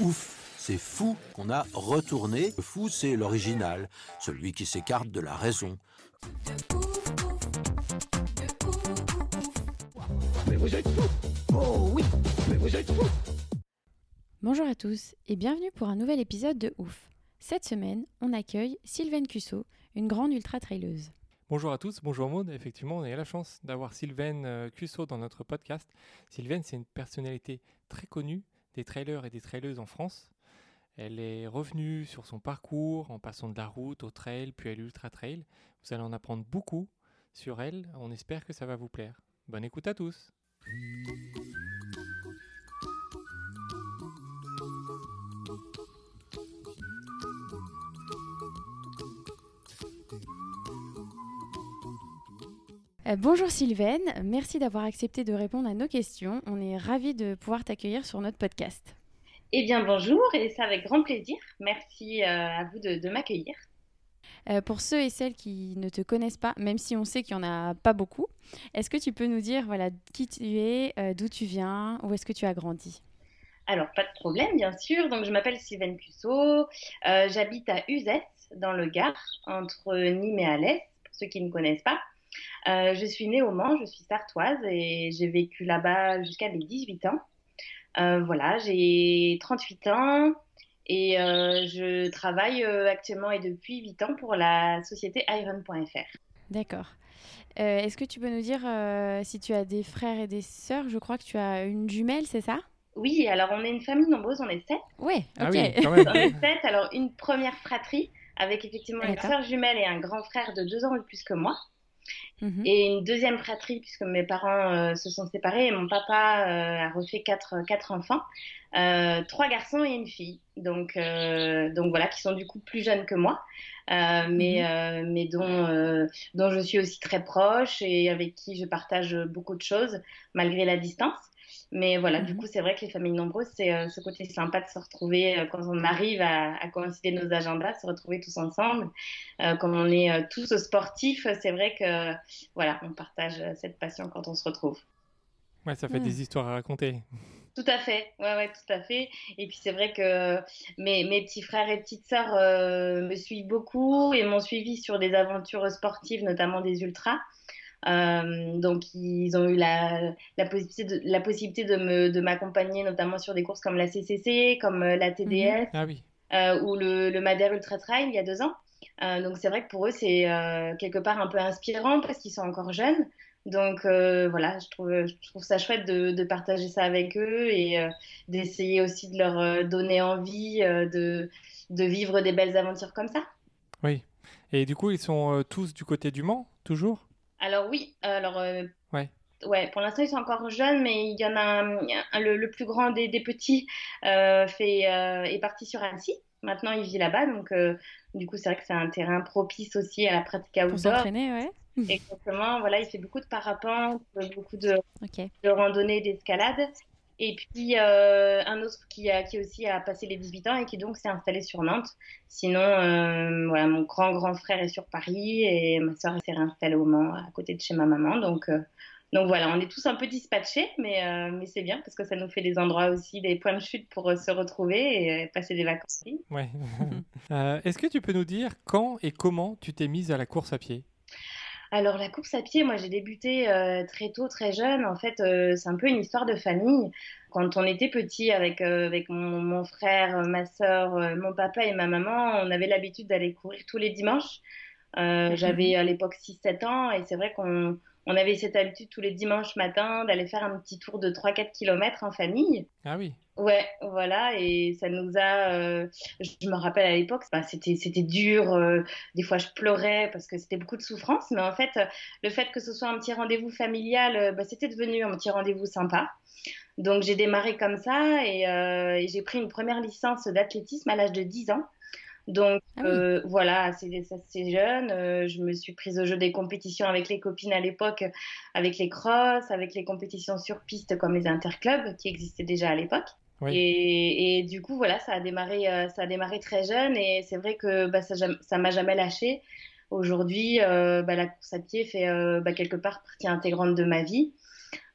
Ouf, c'est fou qu'on a retourné. Le fou, c'est l'original, celui qui s'écarte de la raison. Bonjour à tous et bienvenue pour un nouvel épisode de Ouf. Cette semaine, on accueille Sylvaine Cusso, une grande ultra-traileuse. Bonjour à tous, bonjour Maud. Effectivement, on a eu la chance d'avoir Sylvaine euh, Cusso dans notre podcast. Sylvaine, c'est une personnalité très connue des trailers et des traileuses en France. Elle est revenue sur son parcours en passant de la route au trail puis à l'ultra trail. Vous allez en apprendre beaucoup sur elle. On espère que ça va vous plaire. Bonne écoute à tous. Euh, bonjour Sylvaine, merci d'avoir accepté de répondre à nos questions. On est ravis de pouvoir t'accueillir sur notre podcast. Eh bien, bonjour, et c'est avec grand plaisir. Merci euh, à vous de, de m'accueillir. Euh, pour ceux et celles qui ne te connaissent pas, même si on sait qu'il n'y en a pas beaucoup, est-ce que tu peux nous dire voilà, qui tu es, euh, d'où tu viens, où est-ce que tu as grandi? Alors, pas de problème, bien sûr. Donc, je m'appelle Sylvaine Cusso. Euh, J'habite à Uzès, dans le Gard, entre Nîmes et Alès, pour ceux qui ne me connaissent pas. Euh, je suis née au Mans, je suis sartoise et j'ai vécu là-bas jusqu'à mes 18 ans. Euh, voilà, j'ai 38 ans et euh, je travaille euh, actuellement et depuis 8 ans pour la société Iron.fr. D'accord. Euh, est-ce que tu peux nous dire euh, si tu as des frères et des sœurs Je crois que tu as une jumelle, c'est ça? Oui, alors on est une famille nombreuse, on est sept. Ouais, ok. Ah oui, quand même. On est sept. Alors, une première fratrie avec effectivement une sœur jumelle et un grand frère de deux ans de plus que moi. Mhm. Et une deuxième fratrie, puisque mes parents euh, se sont séparés et mon papa euh, a refait quatre, quatre enfants. Euh, trois garçons et une fille. Donc, donc voilà, qui sont du coup plus jeunes que moi, mais, euh, mais dont, dont je suis aussi très proche et avec qui je partage beaucoup de choses, malgré la distance. Mais voilà, du Mhm. coup, c'est vrai que les familles nombreuses, c'est euh, ce côté sympa de se retrouver euh, quand on arrive à, à coïncider nos agendas, se retrouver tous ensemble. Euh, comme on est euh, tous sportifs, c'est vrai que voilà, on partage euh, cette passion quand on se retrouve. Ouais, ça fait Hmm. des histoires à raconter. Tout à fait, ouais, ouais, tout à fait. Et puis c'est vrai que mes, mes petits frères et petites sœurs euh, me suivent beaucoup et m'ont suivi sur des aventures sportives, notamment des ultras. Euh, donc ils ont eu la, la possibilité de, la possibilité de me, de m'accompagner, notamment sur des courses comme la CCC, comme euh, la TDS Ah oui. euh, ou le, le Madère Ultra Trail il y a deux ans. Euh, donc c'est vrai que pour eux c'est quelque part un peu inspirant parce qu'ils sont encore jeunes. Donc voilà, je trouve, je trouve ça chouette de, de partager ça avec eux et d'essayer aussi de leur donner envie de, de vivre des belles aventures comme ça. Oui. Et du coup, ils sont tous du côté du Mans, toujours? Alors oui, alors euh, Ouais. ouais, pour l'instant ils sont encore jeunes, mais il y en a un, un- le, le plus grand des, des petits euh, fait, euh, est parti sur Annecy. Maintenant il vit là-bas, donc euh, du coup c'est vrai que c'est un terrain propice aussi à la pratique Pour outdoor. s'entraîner, ouais. Exactement, voilà, il fait beaucoup de parapente, beaucoup de, de randonnées, d'escalade. Et puis euh, un autre qui a qui aussi a passé les 18 ans et qui donc s'est installé sur Nantes. Sinon, euh, voilà, mon grand grand frère est sur Paris et ma sœur s'est réinstallée au Mans à côté de chez ma maman. Donc euh, donc voilà, on est tous un peu dispatchés, mais euh, mais c'est bien parce que ça nous fait des endroits aussi, des points de chute pour euh, se retrouver et euh, passer des vacances. Ouais. Euh, Est-ce que tu peux nous dire quand et comment tu t'es mise à la course à pied? Alors la course à pied, moi j'ai débuté euh, très tôt, très jeune. En fait, euh, c'est un peu une histoire de famille. Quand on était petit avec, euh, avec mon, mon frère, ma euh, mon papa et ma maman, on avait l'habitude d'aller courir tous les dimanches. J'avais à l'époque 6-7 ans et c'est vrai qu'on on avait cette habitude tous les dimanches matins d'aller faire un petit tour de 3-4 km en famille. Ah oui. Ouais, voilà, et ça nous a. euh, je me rappelle à l'époque, bah, c'était c'était dur. euh, des fois, je pleurais parce que c'était beaucoup de souffrance, mais en fait, euh, le fait que ce soit un petit rendez-vous familial, bah, c'était devenu un petit rendez-vous sympa. Donc j'ai démarré comme ça et, et j'ai pris une première licence d'athlétisme à l'âge de 10 ans. Donc ah euh, voilà, c'est assez jeune. Euh, je me suis prise au jeu des compétitions avec les copines à l'époque, avec les crosses, avec les compétitions sur piste comme les interclubs qui existaient déjà à l'époque. Et, du coup, voilà, ça a démarré, euh, ça a démarré très jeune et c'est vrai que bah, ça m'a jamais lâché. Aujourd'hui, bah, la course à pied fait bah, quelque part partie intégrante de ma vie.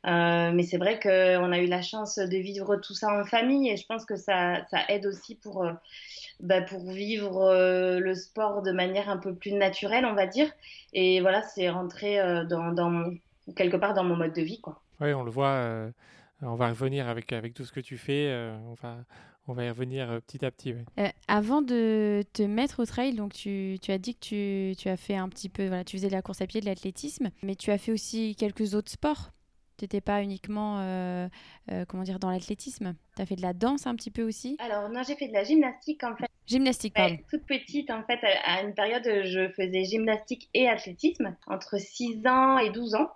Mais c'est vrai qu'on a eu la chance de vivre tout ça en famille et je pense que ça, ça aide aussi pour bah, pour vivre euh, le sport de manière un peu plus naturelle, on va dire. Et voilà, c'est rentré euh, dans, dans quelque part dans mon mode de vie. Quoi. Oui, on le voit. Euh, on va revenir avec, avec tout ce que tu fais. on, va, on va y revenir petit à petit. avant de te mettre au trail, donc tu, tu as dit que tu, tu, as fait un petit peu, voilà, tu faisais de la course à pied, de l'athlétisme, mais tu as fait aussi quelques autres sports tu n'étais pas uniquement euh, euh, comment dire, dans l'athlétisme Tu as fait de la danse un petit peu aussi Alors, non, j'ai fait de la gymnastique en fait. Gymnastique, pardon. toute petite, en fait, à une période, je faisais gymnastique et athlétisme entre 6 ans et 12 ans.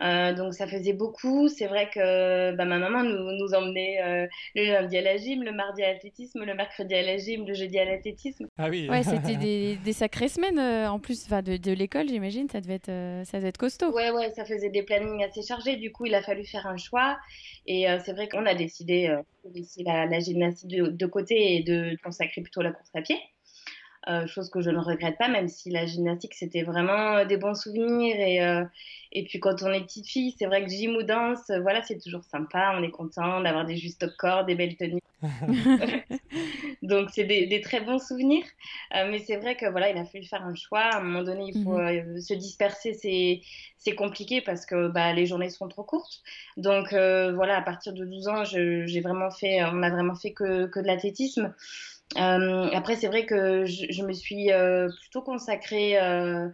Euh, donc ça faisait beaucoup. C'est vrai que bah, ma maman nous, nous emmenait euh, le lundi à la gym, le mardi à l'athlétisme, le mercredi à la gym, le jeudi à l'athlétisme. Ah oui. Ouais, c'était des, des, sacrées semaines euh, en plus de, de l'école, j'imagine. Ça devait être ça devait être costaud. Ouais, ouais, ça faisait des plannings assez chargés. Du coup, il a fallu faire un choix. Et c'est vrai qu'on a décidé de laisser la, la gymnastique de, de, côté et de consacrer plutôt la course à pied. Euh, chose que je ne regrette pas, même si la gymnastique, c'était vraiment euh, des bons souvenirs. Et, euh, et puis quand on est petite fille, c'est vrai que gym ou danse, voilà, c'est toujours sympa, on est content d'avoir des justes corps, des belles tenues. Donc c'est des, très bons souvenirs. mais c'est vrai que voilà, il a fallu faire un choix. À un moment donné, il faut mhm. se disperser, c'est compliqué parce que bah, les journées sont trop courtes. Donc voilà, à partir de 12 ans, j'ai vraiment fait, on a vraiment fait que, que de l'athlétisme. Euh, après, c'est vrai que je, je me suis euh, plutôt consacrée euh,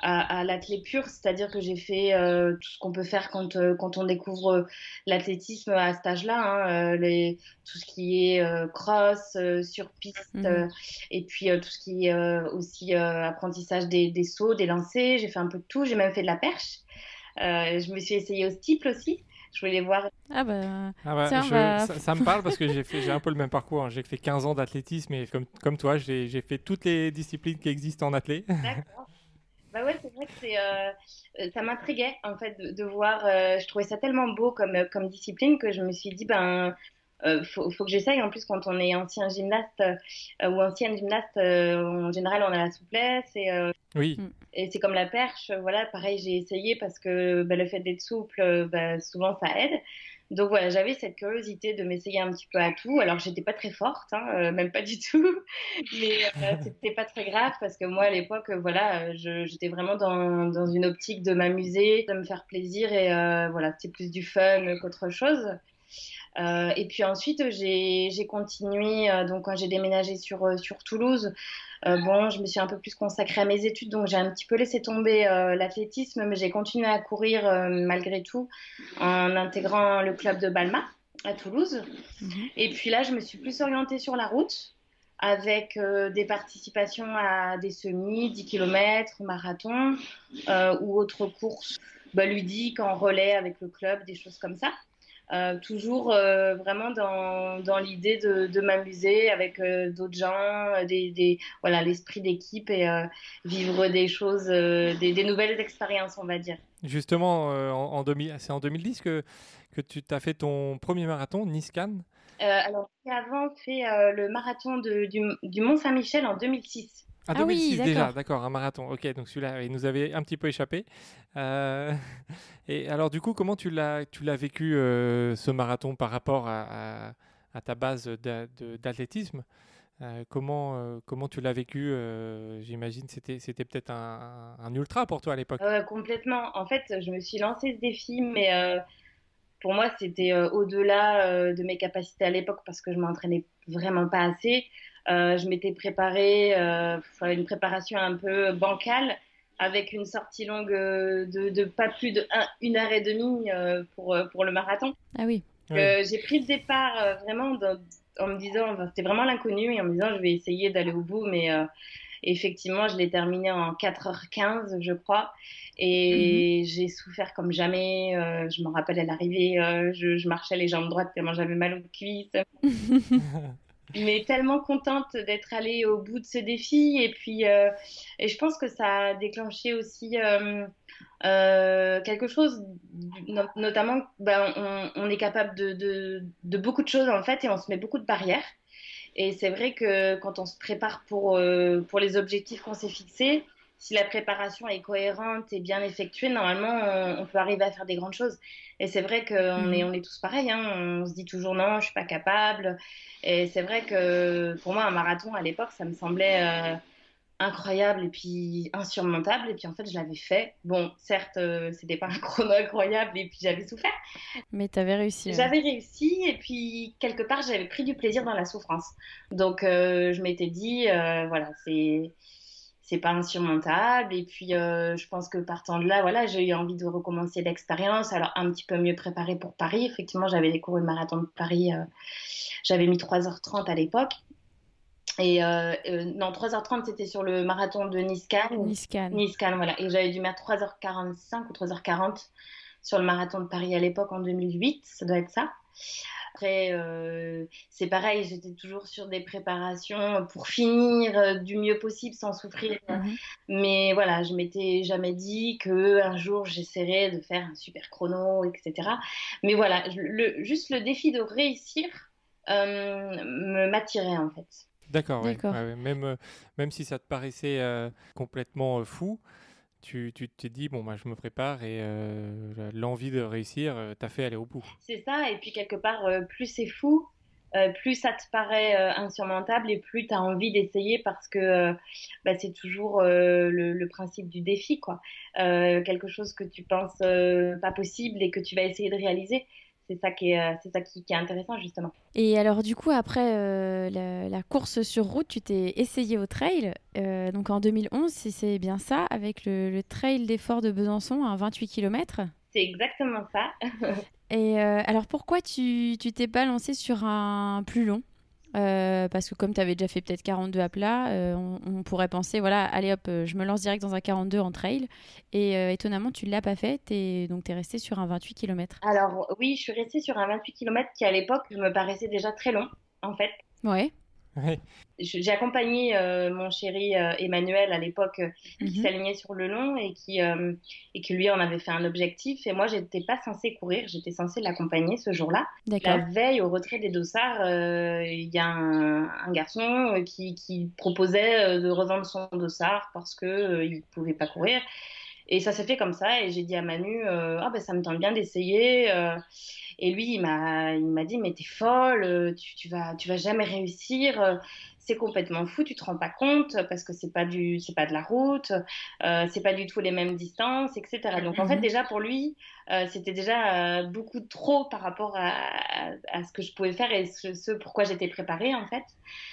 à, à pur, c'est-à-dire que j'ai fait euh, tout ce qu'on peut faire quand, euh, quand on découvre l'athlétisme à cet âge-là, hein, les, tout ce qui est cross, sur piste, mhm. et puis tout ce qui est aussi apprentissage des, des sauts, des lancers. J'ai fait un peu de tout, j'ai même fait de la perche. je me suis essayée au steeple aussi je voulais voir. Ah bah, ah bah ça, me parle parce que j'ai fait j'ai un peu le même parcours. Hein. J'ai fait 15 ans d'athlétisme et comme, comme toi, j'ai fait toutes les disciplines qui existent en athlé. D'accord. Bah ouais, c'est vrai que c'est, euh, ça m'intriguait en fait de, voir. Euh, je trouvais ça tellement beau comme, comme discipline que je me suis dit ben euh, faut, faut, que j'essaye. En plus, quand on est ancien gymnaste euh, ou ancienne gymnaste, euh, en général, on a la souplesse. Et, oui. Mm. Et c'est comme la perche. Voilà, pareil, j'ai essayé parce que bah, le fait d'être souple, bah, souvent, ça aide. Donc voilà, j'avais cette curiosité de m'essayer un petit peu à tout. Alors j'étais pas très forte, hein, même pas du tout, mais c'était pas très grave parce que moi à l'époque, voilà, j'étais vraiment dans, dans, une optique de m'amuser, de me faire plaisir et voilà, c'était plus du fun qu'autre chose. Euh, et puis ensuite, j'ai continué, euh, donc quand j'ai déménagé sur, euh, sur Toulouse, bon, je me suis un peu plus consacrée à mes études, donc j'ai un petit peu laissé tomber l'athlétisme, mais j'ai continué à courir malgré tout en intégrant le club de Balma à Toulouse. Mhm. Et puis là, je me suis plus orientée sur la route avec des participations à des semis, 10 km, marathon ou autres courses bah, ludiques en relais avec le club, des choses comme ça. Euh, toujours euh, vraiment dans, dans l'idée de, de m'amuser avec euh, d'autres gens, des, des voilà l'esprit d'équipe et vivre des choses, des, des, nouvelles expériences, on va dire. Justement, en, en c'est en 2010 que, que tu as fait ton premier marathon, Niscan. alors, j'ai avant fait le marathon de, du, du Mont-Saint-Michel en 2006. Ah, 2006 déjà, d'accord, un marathon. Ok, donc celui-là, il nous avait un petit peu échappé. Euh, et alors, du coup, comment tu l'as, tu l'as vécu euh, ce marathon par rapport à, à, ta base d'athlétisme? Euh, comment, comment tu l'as vécu? J'imagine c'était c'était peut-être un, un, ultra pour toi à l'époque. complètement. En fait, je me suis lancé ce défi, mais pour moi, c'était au-delà de mes capacités à l'époque parce que je m'entraînais vraiment pas assez. Euh, je m'étais préparée, euh, une préparation un peu bancale, avec une sortie longue de, de pas plus de une heure et demie euh, pour, pour le marathon. Ah oui. J'ai pris le départ vraiment en me disant, c'était vraiment l'inconnu et en me disant, je vais essayer d'aller au bout, mais effectivement, je l'ai terminé en 4h15, je crois. Et j'ai souffert comme jamais. je me rappelle à l'arrivée, je, je, marchais les jambes droites tellement j'avais mal aux cuisses. mais tellement contente d'être allée au bout de ce défi. Et puis, euh, et je pense que ça a déclenché aussi euh, euh, quelque chose, notamment, ben, on, est capable de, de, de, beaucoup de choses en fait, et on se met beaucoup de barrières. Et c'est vrai que quand on se prépare pour, pour les objectifs qu'on s'est fixés, si la préparation est cohérente et bien effectuée, normalement, on, peut arriver à faire des grandes choses. Et c'est vrai qu'on mmh. est, on est tous pareils. Hein. On se dit toujours non, je suis pas capable. Et c'est vrai que pour moi, un marathon à l'époque, ça me semblait euh, incroyable et puis insurmontable. Et puis en fait, je l'avais fait. Bon, certes, euh, c'était pas un chrono incroyable et puis j'avais souffert. Mais tu avais réussi. J'avais réussi et puis quelque part, j'avais pris du plaisir dans la souffrance. Donc euh, je m'étais dit, voilà, c'est c'est pas insurmontable. Et puis, euh, je pense que partant de là, voilà, j'ai eu envie de recommencer l'expérience. Alors, un petit peu mieux préparé pour Paris. Effectivement, j'avais découvert le marathon de Paris. Euh, j'avais mis 3h30 à l'époque. Et euh, non, 3h30, c'était sur le marathon de Nice-Cannes. Nice-Cannes. voilà. Et j'avais dû mettre 3h45 ou 3h40 sur le marathon de Paris à l'époque en 2008. Ça doit être ça. Après, euh, c'est pareil, j'étais toujours sur des préparations pour finir euh, du mieux possible sans souffrir. Mhm. Mais voilà, je m'étais jamais dit que un jour j'essaierais de faire un super chrono, etc. Mais voilà, le, juste le défi de réussir euh, me m'attirait en fait. D'accord, même, même si ça te paraissait complètement fou, tu, tu t'es dit, bon, bah, je me prépare et euh, l'envie de réussir euh, t'a fait aller au bout. C'est ça, et puis quelque part, euh, plus c'est fou, plus ça te paraît insurmontable et plus tu as envie d'essayer parce que bah, c'est toujours le, principe du défi, quoi. quelque chose que tu penses pas possible et que tu vas essayer de réaliser c'est ça qui est, euh, c'est ça qui, est intéressant justement. Et alors du coup après euh, la, course sur route, tu t'es essayé au trail, euh, donc en 2011 si c'est bien ça, avec le, trail d'effort de Besançon à 28 km. C'est exactement ça. Et alors pourquoi tu, tu t'es pas lancé sur un plus long? Euh, parce que comme tu avais déjà fait peut-être 42 à plat, euh, on, pourrait penser, voilà, allez hop, euh, je me lance direct dans un 42 en trail. Et étonnamment, tu ne l'as pas fait, es, donc tu es resté sur un 28 km. Alors oui, je suis restée sur un 28 km qui à l'époque me paraissait déjà très long, en fait. Ouais. J'ai accompagné euh, mon chéri euh, Emmanuel à l'époque euh, qui mhm. s'alignait sur le long et qui, et qui lui en avait fait un objectif. Et moi, j'étais pas censée courir, j'étais censée l'accompagner ce jour-là. La veille, au retrait des dossards, il y a un, garçon qui, qui, proposait de revendre son dossard parce qu'il ne pouvait pas courir. Et ça s'est fait comme ça. Et j'ai dit à Manu, ah ben ça me tente bien d'essayer. Et lui, il m'a, dit, mais t'es folle, euh, tu, vas, tu vas jamais réussir, euh, c'est complètement fou, tu te rends pas compte parce que c'est pas du, c'est pas de la route, euh, c'est pas du tout les mêmes distances, etc. Donc en fait, mhm. déjà pour lui, euh, c'était déjà beaucoup trop par rapport à, à, ce que je pouvais faire et ce, ce pourquoi j'étais préparée en fait.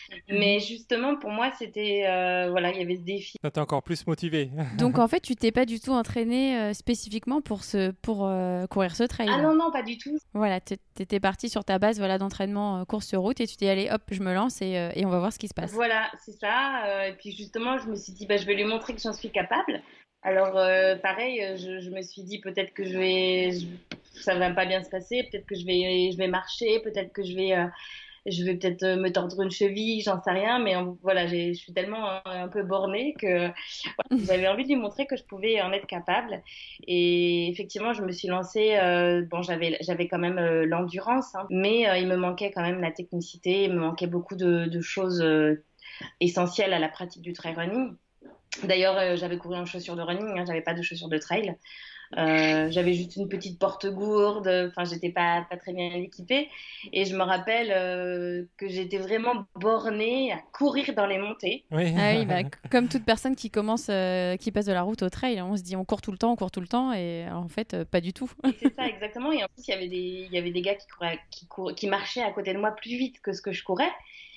Mhm. Mais justement, pour moi, c'était. Euh, voilà, il y avait ce défi. Ça t'a encore plus motivé. Donc, en fait, tu t'es pas du tout entraîné euh, spécifiquement pour, ce, pour euh, courir ce trail Ah non, non, pas du tout. Voilà, tu étais parti sur ta base voilà, d'entraînement course sur route et tu t'es allé, hop, je me lance et, et, on va voir qui se passe. Voilà, c'est ça. et puis, justement, je me suis dit, bah, je vais lui montrer que j'en suis capable. Alors, pareil, je, je, me suis dit, peut-être que je vais. ça va pas bien se passer, peut-être que je vais, je vais marcher, peut-être que je vais je vais peut-être euh, me tordre une cheville, j'en sais rien, mais voilà, je suis tellement euh, un, peu bornée que j'avais envie de lui montrer que je pouvais en être capable. Et effectivement, je me suis lancée, euh, bon, j'avais, j'avais quand même l'endurance, hein, mais il me manquait quand même la technicité, il me manquait beaucoup de, choses essentielles à la pratique du trail running. D'ailleurs, j'avais couru en chaussures de running, hein, j'avais pas de chaussures de trail. Euh, j'avais juste une petite porte gourde, enfin j'étais pas, pas très bien équipée. Et je me rappelle euh, que j'étais vraiment bornée à courir dans les montées. Oui, ah oui bah, comme toute personne qui commence, euh, qui passe de la route au trail, on se dit on court tout le temps, on court tout le temps, et en fait pas du tout. C'est ça exactement. Et en plus il y avait des, il y avait des gars qui, couraient, qui, qui marchaient à côté de moi plus vite que ce que je courais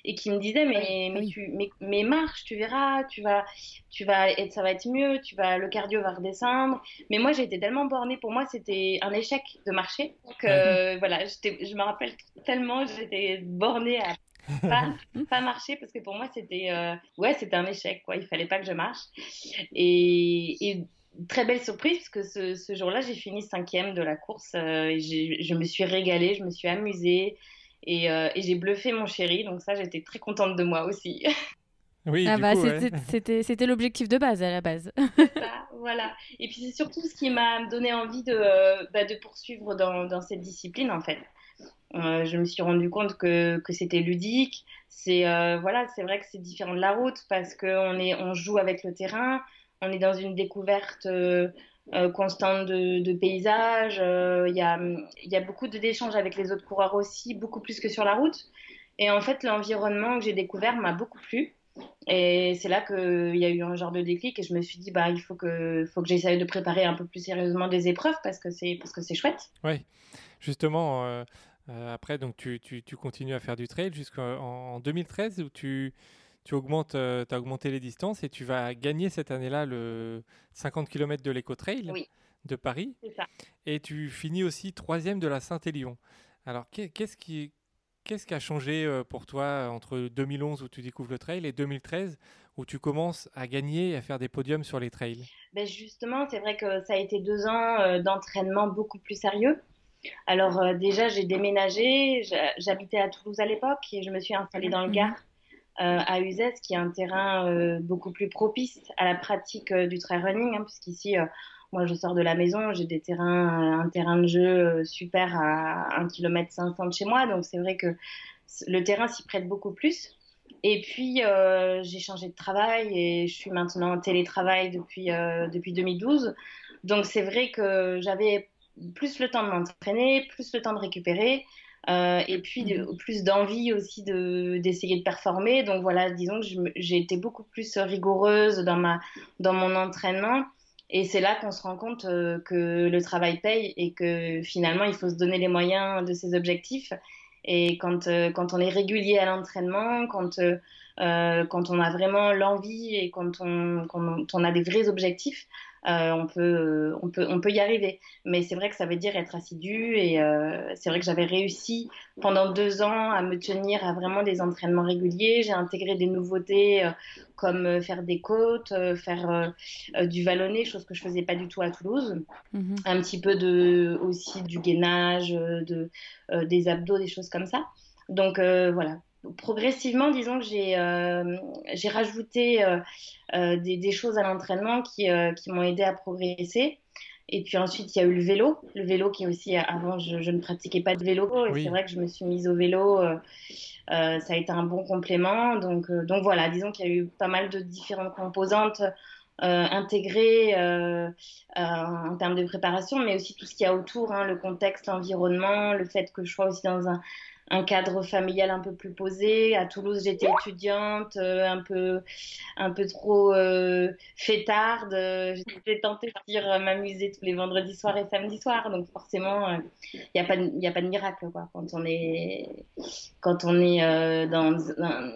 et qui me disait mais mais tu mais, mais, marche tu verras tu vas tu vas être ça va être mieux tu vas le cardio va redescendre mais moi j'étais tellement bornée. Pour moi c'était un échec de marcher. Que voilà je me rappelle tellement j'étais bornée à pas, pas marché parce que pour moi c'était euh, ouais c'était un échec quoi. Il fallait pas que je marche. Et, très belle surprise parce que ce, ce jour-là j'ai fini cinquième de la course. Euh, et je me suis régalée je me suis amusée. Et, euh, et j'ai bluffé mon chéri. Donc ça j'étais très contente de moi aussi Oui, ah bah, c'était ouais. l'objectif de base à la base. ça, voilà. Et puis c'est surtout ce qui m'a donné envie de, euh, bah, de poursuivre dans, dans, cette discipline en fait. Euh, je me suis rendu compte que, que c'était ludique. C'est euh, voilà, c'est vrai que c'est différent de la route parce qu'on est on joue avec le terrain, on est dans une découverte euh, constante de, de paysages. Il y, a, y a beaucoup d'échanges avec les autres coureurs aussi, beaucoup plus que sur la route. Et en fait, l'environnement que j'ai découvert m'a beaucoup plu. Et c'est là qu'il y a eu un genre de déclic et je me suis dit, bah, il faut que, faut que j'essaye de préparer un peu plus sérieusement des épreuves parce que c'est, parce que c'est chouette. Oui, justement, euh, euh, après, donc, tu, tu, tu, continues à faire du trail jusqu'en 2013 où tu, tu augmentes, euh, as augmenté les distances et tu vas gagner cette année-là le 50 km de l'éco-trail oui. de Paris. Ça. Et tu finis aussi troisième de la Saint-Élion. Alors, qu'est-ce qui, Qu'est-ce qui a changé euh, pour toi entre 2011 où tu découvres le trail et 2013 où tu commences à gagner et à faire des podiums sur les trails? Ben Justement, c'est vrai que ça a été deux ans euh, d'entraînement beaucoup plus sérieux. Alors euh, déjà, j'ai déménagé, j'habitais à Toulouse à l'époque et je me suis installée dans le Gard euh, à Uzès, qui est un terrain euh, beaucoup plus propice à la pratique du trail running, hein, puisqu'ici, moi je sors de la maison, j'ai des terrains, un terrain de jeu super à 1 km 500 de chez moi, donc c'est vrai que le terrain s'y prête beaucoup plus. Et puis euh, j'ai changé de travail et je suis maintenant en télétravail depuis, euh, depuis 2012. Donc c'est vrai que j'avais plus le temps de m'entraîner, plus le temps de récupérer. Euh, et puis de, plus d'envie aussi de d'essayer de performer. Donc voilà, disons que j'ai été beaucoup plus rigoureuse dans ma dans mon entraînement et c'est là qu'on se rend compte euh, que le travail paye et que finalement, il faut se donner les moyens de ses objectifs. Et quand, euh, quand on est régulier à l'entraînement, quand, euh, quand on a vraiment l'envie et quand on, quand on a des vrais objectifs, euh, on, peut, on, peut, on peut y arriver. Mais c'est vrai que ça veut dire être assidu et euh, c'est vrai que j'avais réussi pendant deux ans à me tenir à vraiment des entraînements réguliers. J'ai intégré des nouveautés euh, comme faire des côtes, faire du vallonné, chose que je faisais pas du tout à Toulouse. Mhm. Un petit peu de, aussi du gainage, de, des abdos, des choses comme ça. Donc voilà, progressivement, disons que j'ai euh, j'ai rajouté euh, euh, des, des, choses à l'entraînement qui, qui m'ont aidé à progresser. Et puis ensuite, il y a eu le vélo. Le vélo qui aussi, avant, je, je ne pratiquais pas de vélo. Et oui. c'est vrai que je me suis mise au vélo. ça a été un bon complément. Donc, donc voilà, disons qu'il y a eu pas mal de différentes composantes intégrées en termes de préparation, mais aussi tout ce qu'il y a autour, hein, le contexte, l'environnement, le fait que je sois aussi dans un, un cadre familial un peu plus posé. À Toulouse, j'étais étudiante, euh, un peu, un peu trop euh, fêtarde. J'étais tentée de partir euh, m'amuser tous les vendredis soirs et samedis soirs. Donc forcément, il n'y a pas, il a pas de miracle quoi. Quand on est, quand on est dans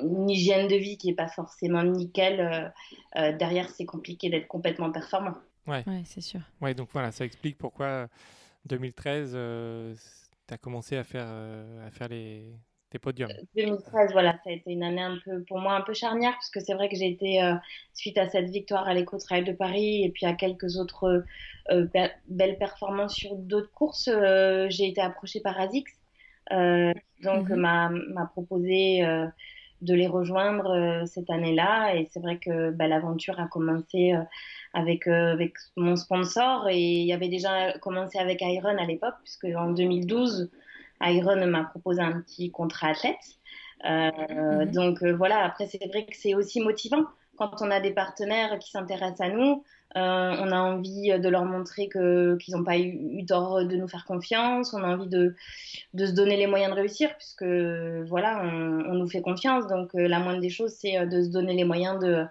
une hygiène de vie qui est pas forcément nickel, derrière c'est compliqué d'être complètement performant. Ouais, ouais c'est sûr. Ouais, donc voilà, ça explique pourquoi 2013 tu as commencé à faire, euh, à faire les, tes podiums 2013, voilà, ça a été une année un peu, pour moi un peu charnière, parce que c'est vrai que j'ai été, euh, suite à cette victoire à l'éco-trail de Paris et puis à quelques autres euh, be belles performances sur d'autres courses, j'ai été approchée par ASICS, donc Mhm. m'a m'a proposé de les rejoindre cette année-là, et c'est vrai que bah, l'aventure a commencé avec, euh, avec mon sponsor. Et il y avait déjà commencé avec Iron à l'époque puisque en 2012 Iron m'a proposé un petit contrat athlète. Euh, Mhm. donc euh, voilà après c'est vrai que c'est aussi motivant quand on a des partenaires qui s'intéressent à nous. Euh, on a envie de leur montrer que qu'ils n'ont pas eu, eu tort de nous faire confiance. On a envie de de se donner les moyens de réussir puisque voilà on, on nous fait confiance. Donc la moindre des choses c'est de se donner les moyens de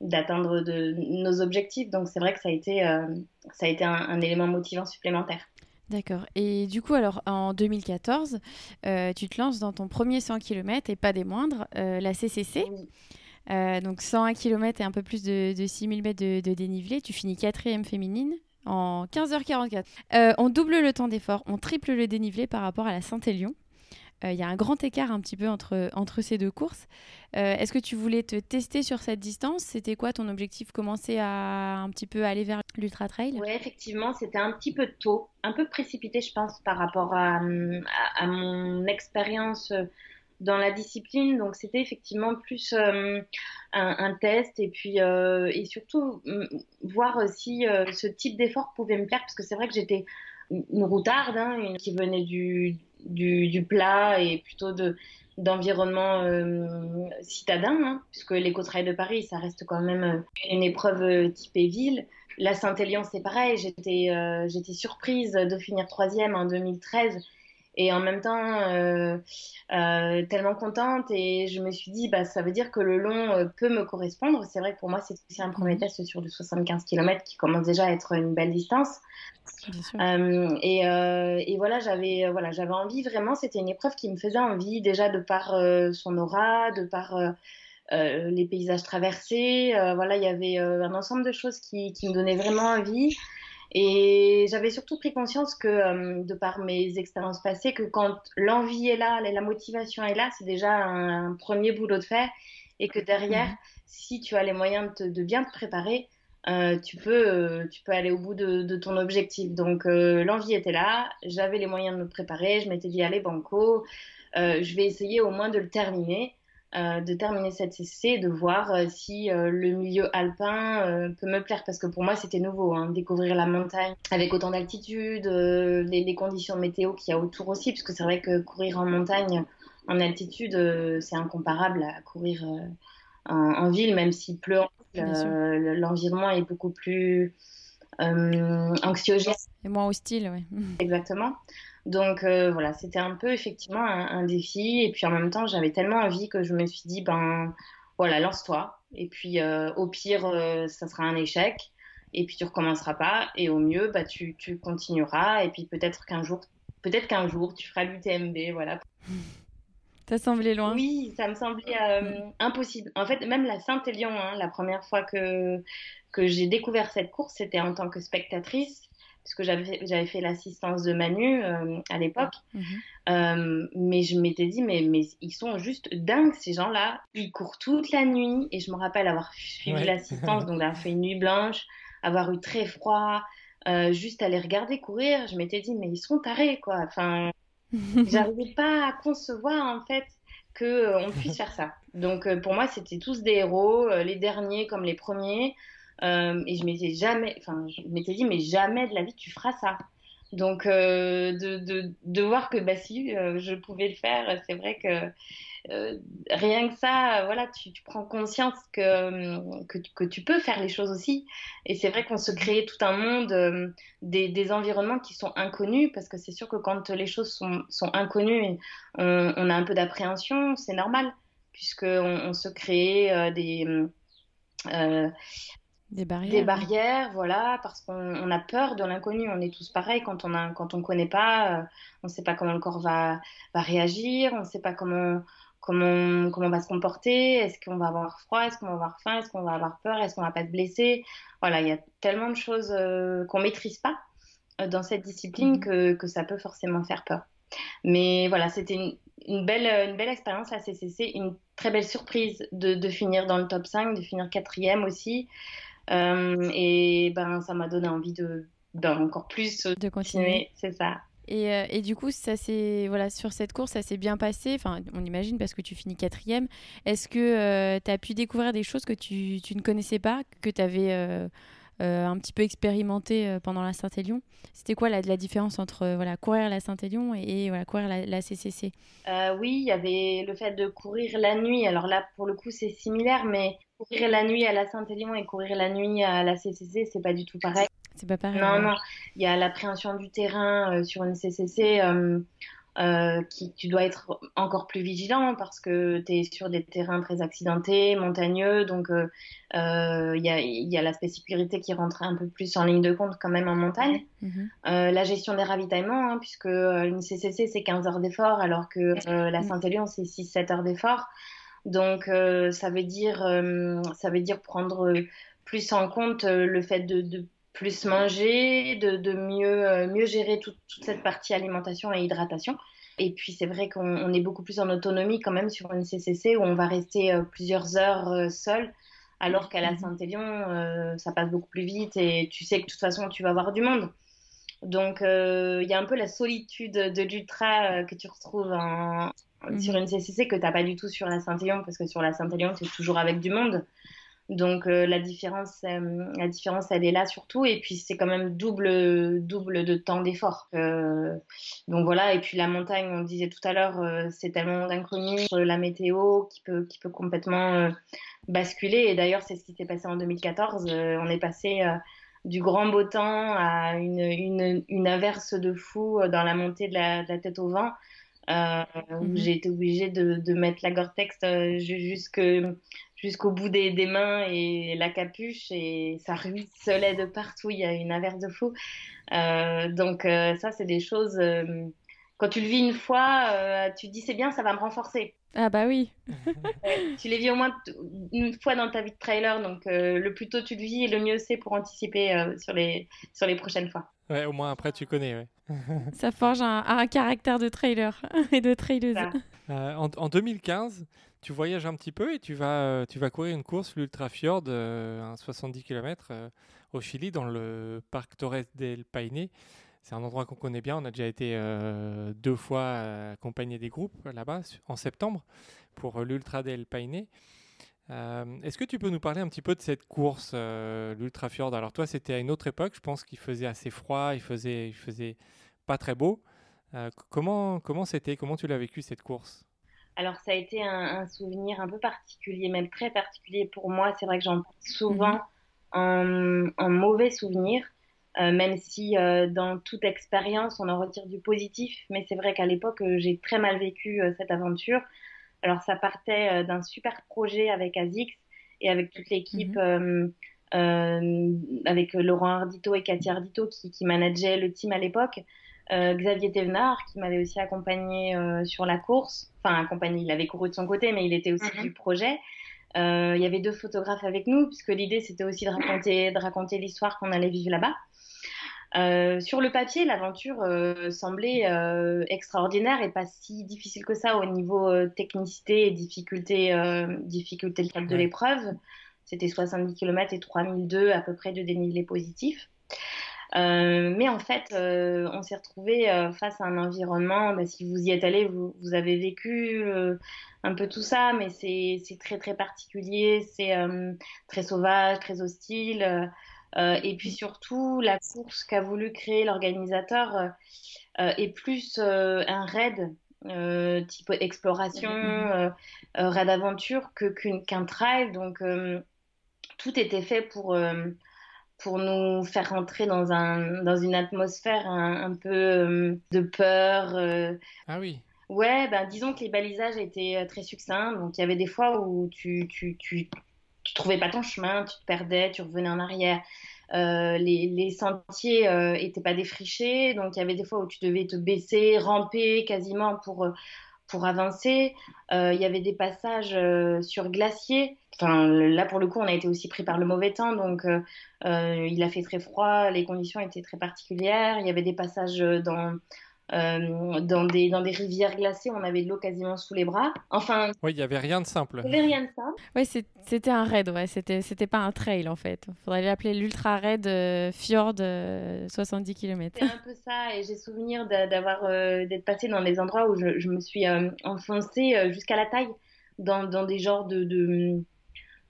d'atteindre de nos objectifs. Donc c'est vrai que ça a été, euh, ça a été un, un, élément motivant supplémentaire. D'accord. Et du coup, alors en 2014, euh, tu te lances dans ton premier 100 km et pas des moindres, euh, la CCC. Oui. Donc 101 km et un peu plus de, de 6000 mètres de, de, dénivelé. Tu finis quatrième féminine en 15h44. Euh, on double le temps d'effort, on triple le dénivelé par rapport à la Saint-Élion. Il y a un grand écart un petit peu entre, entre ces deux courses. Est-ce que tu voulais te tester sur cette distance? C'était quoi ton objectif? Commencer à un petit peu aller vers l'ultra trail? Oui, effectivement, c'était un petit peu tôt, un peu précipité, je pense, par rapport à, à mon expérience dans la discipline. Donc c'était effectivement plus euh, un, test et puis euh, et surtout voir si euh, ce type d'effort pouvait me plaire parce que c'est vrai que j'étais une routarde hein, une, qui venait du, du, plat et plutôt de d'environnement citadin hein, puisque l'éco-trail de Paris ça reste quand même une épreuve typée ville. La Saint-Élion c'est pareil, j'étais j'étais surprise de finir troisième en 2013 et en même temps euh, euh, tellement contente. Et je me suis dit bah ça veut dire que le long euh, peut me correspondre. C'est vrai que pour moi c'est aussi un premier mhm. test sur du 75 km qui commence déjà à être une belle distance. Et, et, voilà j'avais voilà j'avais envie vraiment c'était une épreuve qui me faisait envie déjà de par son aura de par les paysages traversés. Voilà il y avait un ensemble de choses qui, qui me donnaient vraiment envie et j'avais surtout pris conscience que, euh, de par mes expériences passées, que quand l'envie est là, la motivation est là, c'est déjà un, premier boulot de faire. Et que derrière, mhm. si tu as les moyens de, bien te préparer, euh, tu, peux, euh, tu peux aller au bout de, de ton objectif. Donc l'envie était là, j'avais les moyens de me préparer, je m'étais dit, allez, banco, je vais essayer au moins de le terminer. Euh, de terminer cette et de voir euh, si euh, le milieu alpin peut me plaire parce que pour moi c'était nouveau, hein, découvrir la montagne avec autant d'altitude, les, les, conditions météo qu'il y a autour aussi, parce que c'est vrai que courir en montagne en altitude c'est incomparable à courir en, ville, même s'il pleut, l'environnement est beaucoup plus anxiogène. Et moins hostile, oui. Exactement. Donc euh, voilà, c'était un peu effectivement un, défi. Et puis en même temps, j'avais tellement envie que je me suis dit, ben voilà, lance-toi. Et puis euh, au pire, euh, ça sera un échec. Et puis tu recommenceras pas. Et au mieux, bah, tu, tu continueras. Et puis peut-être qu'un jour, peut-être qu'un jour, tu feras l'UTMB. Voilà. Ça semblait loin Oui, ça me semblait impossible. En fait, même la Saint-Élion, hein, la première fois que, que j'ai découvert cette course, c'était en tant que spectatrice que j'avais fait l'assistance de Manu euh, à l'époque. Mhm. Euh, mais je m'étais dit, mais, mais ils sont juste dingues, ces gens-là. Ils courent toute la nuit. Et je me rappelle avoir suivi l'assistance, donc d'avoir fait une nuit blanche, avoir eu très froid, euh, juste aller regarder courir. Je m'étais dit, mais ils sont tarés, quoi. Enfin, j'arrivais pas à concevoir, en fait, qu'on on puisse faire ça. Donc, pour moi, c'était tous des héros, les derniers comme les premiers. Euh, et je m'étais jamais, enfin, je m'étais dit, mais jamais de la vie tu feras ça. Donc, euh, de, de, de, voir que bah, si euh, je pouvais le faire, c'est vrai que rien que ça, voilà, tu, prends conscience que, que, que, tu peux faire les choses aussi. Et c'est vrai qu'on se crée tout un monde, des, des, environnements qui sont inconnus, parce que c'est sûr que quand les choses sont, sont inconnues, on, on, a un peu d'appréhension, c'est normal, puisqu'on on se crée des. Des barrières. Des barrières, voilà, parce qu'on a peur de l'inconnu. On est tous pareils quand on a, quand on connaît pas, euh, on ne sait pas comment le corps va, va réagir, on ne sait pas comment, comment, comment on va se comporter. Est-ce qu'on va avoir froid, est-ce qu'on va avoir faim, est-ce qu'on va avoir peur, est-ce qu'on va pas être blessé. Voilà, il y a tellement de choses euh, qu'on maîtrise pas euh, dans cette discipline mhm. que, que ça peut forcément faire peur. Mais voilà, c'était une, une, belle, une belle expérience la CCC, une très belle surprise de, de finir dans le top 5, de finir quatrième aussi. Euh, et ben, ça m'a donné envie de, encore plus de continuer. C'est ça. Et, euh, et, du coup, ça c'est voilà, sur cette course, ça s'est bien passé. Enfin, on imagine parce que tu finis quatrième. Est-ce que euh, tu as pu découvrir des choses que tu, tu ne connaissais pas, que tu avais un petit peu expérimenté pendant la Saint-Élion? C'était quoi la, la, différence entre voilà, courir la Saint-Élion et, voilà, courir la, la CCC Oui, il y avait le fait de courir la nuit. Alors là, pour le coup, c'est similaire, mais courir la nuit à la Saint-Élion et courir la nuit à la CCC, c'est pas du tout pareil. C'est pas pareil. Non, non. Il y a l'appréhension du terrain euh, sur une CCC. Euh, euh, qui, tu dois être encore plus vigilant parce que tu es sur des terrains très accidentés, montagneux, donc il y, a, y, a, l'aspect sécurité qui rentre un peu plus en ligne de compte quand même en montagne. Mhm. la gestion des ravitaillements, hein, puisque une CCC c'est 15 heures d'effort alors que la Saint-Élion c'est 6-7 heures d'effort. Donc euh, ça veut dire euh, ça veut dire prendre plus en compte euh, le fait de, de plus manger, de, de mieux mieux gérer toute cette partie alimentation et hydratation. Et puis c'est vrai qu'on est beaucoup plus en autonomie quand même sur une CCC où on va rester plusieurs heures seul alors qu'à la mhm. Saint-Élion, ça passe beaucoup plus vite et tu sais que de toute façon, tu vas voir du monde. Donc, il y a un peu la solitude de l'ultra que tu retrouves en, sur mhm. une CCC que tu n'as pas du tout sur la Saint-Élion, parce que sur la Saint-Élion, tu es toujours avec du monde. Donc euh, la différence, euh, la différence, elle est là surtout. Et puis c'est quand même double, double de temps d'effort. Euh, donc voilà. Et puis la montagne, on disait tout à l'heure, c'est tellement d'inconnus la météo qui peut, qui peut complètement basculer. Et d'ailleurs, c'est ce qui s'est passé en 2014. on est passé du grand beau temps à une, une, une, averse de fou dans la montée de la tête au vent. Euh, où mhm. j'ai été obligée de, de mettre la Gore-Tex jusque jusqu'au bout des, des, mains et la capuche et ça ruisselait de partout. Il y a une averse de fou. Euh, donc euh, ça, c'est des choses. Euh, quand tu le vis une fois, euh, tu te dis c'est bien, ça va me renforcer. Ah bah oui. tu les vis au moins une fois dans ta vie de trailer, donc le plus tôt tu le vis, le mieux c'est pour anticiper sur les sur les prochaines fois. Ouais, au moins après tu connais. Ouais. ça forge un, un, caractère de trailer et de traileuse. En, en, 2015, tu voyages un petit peu et tu vas, euh, tu vas courir une course, l'Ultra Fjord, euh, 70 km euh, au Chili, dans le parc Torres del Paine. C'est un endroit qu'on connaît bien. On a déjà été euh, deux fois accompagné des groupes là-bas en septembre pour l'Ultra del Paine. Est-ce que tu peux nous parler un petit peu de cette course, l'Ultra Fjord? Alors toi, c'était à une autre époque. Je pense qu'il faisait assez froid, il faisait, il faisait pas très beau. comment comment c'était? Comment tu l'as vécu cette course? Alors ça a été un, souvenir un peu particulier, même très particulier pour moi. C'est vrai que j'en parle souvent mhm. en, mauvais souvenir, euh, même si euh, dans toute expérience on en retire du positif. Mais c'est vrai qu'à l'époque euh, j'ai très mal vécu cette aventure. Alors ça partait d'un super projet avec Azix et avec toute l'équipe. Mhm. avec Laurent Ardito et Cathy Ardito qui, qui manageaient le team à l'époque. Xavier Thévenard, qui m'avait aussi accompagné sur la course. Enfin, accompagné, il avait couru de son côté, mais il était aussi mhm. du projet. Il y avait deux photographes avec nous, puisque l'idée, c'était aussi de raconter, de raconter l'histoire qu'on allait vivre là-bas. Euh, sur le papier, l'aventure euh, semblait euh, extraordinaire et pas si difficile que ça au niveau technicité et difficulté, difficulté de l'épreuve. C'était 70 km et 3002 à peu près de dénivelé positif. Mais en fait, on s'est retrouvé face à un environnement. Bah, si vous y êtes allé, vous, vous avez vécu un peu tout ça, mais c'est très très particulier, c'est très sauvage, très hostile. Et puis surtout, la course qu'a voulu créer l'organisateur est plus un raid type exploration, mmh. raid aventure que qu'un trail. Donc tout était fait pour pour nous faire rentrer dans, un, dans une atmosphère un, peu euh, de peur. Euh. Ah oui. Ouais, ben, disons que les balisages étaient euh, très succincts. Donc il y avait des fois où tu, tu, tu, tu trouvais pas ton chemin, tu te perdais, tu revenais en arrière. les, les, sentiers étaient pas défrichés, donc il y avait des fois où tu devais te baisser, ramper quasiment pour pour avancer. Il y avait des passages sur glacier Enfin, là, pour le coup, on a été aussi pris par le mauvais temps, donc euh, euh, il a fait très froid, les conditions étaient très particulières. Il y avait des passages dans, euh, dans, des, dans des rivières glacées, on avait de l'eau quasiment sous les bras. Enfin. Oui, il n'y avait rien de simple. Il n'y avait rien de simple. Oui, c'était un raid, ouais. C'était, c'était pas un trail en fait. Il faudrait l'appeler l'ultra raid fjord 70 km. C'est un peu ça, et j'ai souvenir d'avoir, d'être passé dans des endroits où je, je me suis enfoncée jusqu'à la taille dans, dans des genres de, de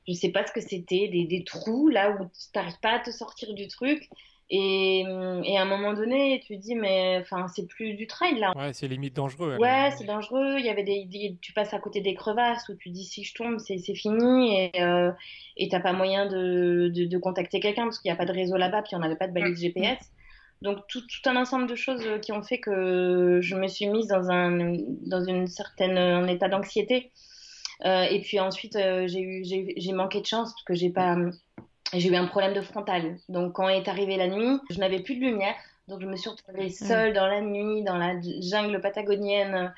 je sais pas ce que c'était, des, des, trous là où tu n'arrives pas à te sortir du truc. Et, et, à un moment donné, tu te dis, mais enfin, c'est plus du trail là. Ouais, c'est limite dangereux. Ouais, c'est dangereux. Il y avait des, tu passes à côté des crevasses où tu dis, si je tombe, c'est fini. Et euh, tu n'as pas moyen de, de, de contacter quelqu'un parce qu'il n'y a pas de réseau là-bas, puis on n'avait pas de balise GPS. Donc, tout, tout, un ensemble de choses qui ont fait que je me suis mise dans un, dans une certaine, un état d'anxiété. Euh, et puis ensuite, euh, j'ai manqué de chance parce que j'ai pas, j'ai eu un problème de frontal. Donc quand est arrivée la nuit, je n'avais plus de lumière. Donc je me suis retrouvée seule dans la nuit, dans la jungle patagonienne.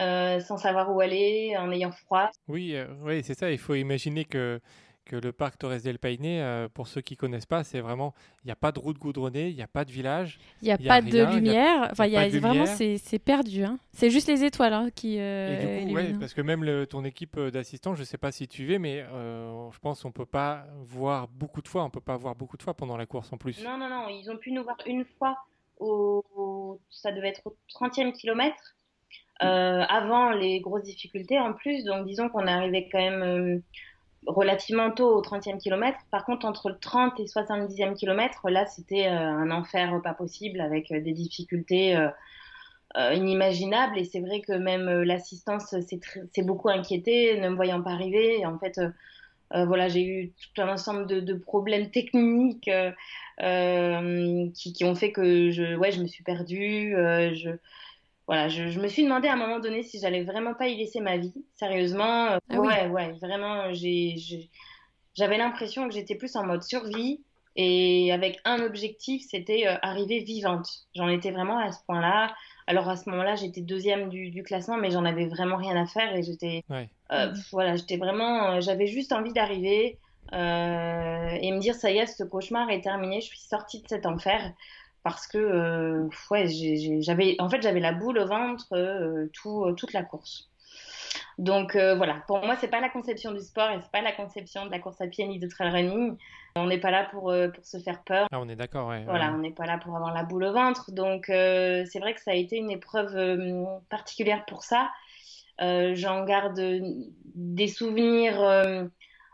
Euh, sans savoir où aller, en ayant froid. Oui, oui c'est ça. Il faut imaginer que que le parc Torres del Paine, euh, pour ceux qui connaissent pas, c'est vraiment, il n'y a pas de route goudronnée, il n'y a pas de village. Il n'y a, y a pas rien, de y a- lumière. Enfin, il y a, pas de vraiment, lumière. c'est c'est perdu. hein. C'est juste les étoiles hein, qui. euh, Et du coup, ouais, parce que même le- ton équipe euh, d'assistants, je ne sais pas si tu es, mais euh, je pense qu'on peut pas voir beaucoup de fois, on peut pas voir beaucoup de fois pendant la course en plus. Non, non, non, ils ont pu nous voir une fois, au, au- ça devait être au 30e kilomètre, euh, avant les grosses difficultés en plus. Donc disons qu'on est arrivé quand même euh, relativement tôt au 30e kilomètre. Par contre, entre le 30 et 70e kilomètre, là, c'était euh, un enfer pas possible avec euh, des difficultés euh, inimaginables. Et c'est vrai que même l'assistance s'est beaucoup inquiétée, ne me voyant pas arriver. En fait, voilà, j'ai eu tout un ensemble de, problèmes techniques qui, ont fait que je, me suis perdue. Voilà, je, je me suis demandé à un moment donné si j'allais vraiment pas y laisser ma vie. Sérieusement, euh, Ah oui. ouais, ouais, vraiment, j'ai, j'ai- j'avais l'impression que j'étais plus en mode survie et avec un objectif, c'était euh, arriver vivante. J'en étais vraiment à ce point-là. Alors à ce moment-là, j'étais deuxième du, du classement, mais j'en avais vraiment rien à faire et j'étais Ouais. euh, pff, voilà, j'étais vraiment, euh, j'avais juste envie d'arriver euh, et me dire ça y est, ce cauchemar est terminé, je suis sortie de cet enfer parce que euh, ouais, j'avais, en fait, j'avais la boule au ventre euh, tout, euh, toute la course. Donc euh, voilà, pour moi, c'est pas la conception du sport et c'est pas la conception de la course à pied ni de trail running. On n'est pas là pour, pour se faire peur. Ah, on est d'accord, ouais. Voilà, ouais. on n'est pas là pour avoir la boule au ventre. Donc, c'est vrai que ça a été une épreuve particulière pour ça. J'en garde des souvenirs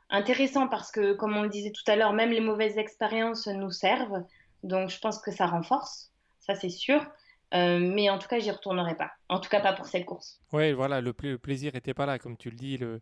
intéressants parce que, comme on le disait tout à l'heure, même les mauvaises expériences nous servent. Donc, je pense que ça renforce, ça c'est sûr. Euh, mais en tout cas, j'y retournerai pas. En tout cas, pas pour cette course. Ouais, voilà, le, pla- le plaisir n'était pas là, comme tu le dis. Le,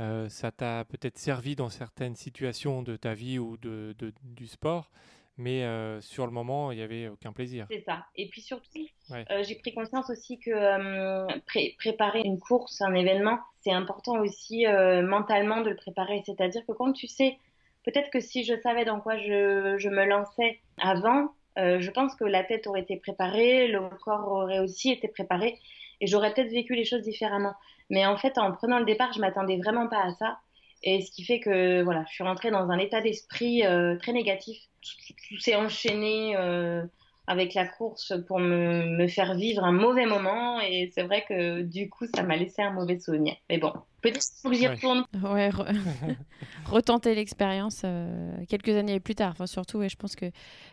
euh, ça t'a peut-être servi dans certaines situations de ta vie ou de, de- du sport, mais euh, sur le moment, il n'y avait aucun plaisir. C'est ça. Et puis surtout, Ouais. j'ai pris conscience aussi que pré- préparer une course, un événement, c'est important aussi mentalement de le préparer. C'est-à-dire que quand tu sais, peut-être que si je savais dans quoi je, je me lançais avant, euh, je pense que la tête aurait été préparée, le corps aurait aussi été préparé, et j'aurais peut-être vécu les choses différemment. Mais en fait, en prenant le départ, je m'attendais vraiment pas à ça. Et ce qui fait que voilà, je suis rentrée dans un état d'esprit euh, très négatif. Tout, s'est enchaîné euh, avec la course pour me, me faire vivre un mauvais moment. Et c'est vrai que du coup, ça m'a laissé un mauvais souvenir. Mais bon, peut-être que j'y retourne. Ouais, re- retenter l'expérience euh, quelques années plus tard. Enfin, surtout, ouais, je pense que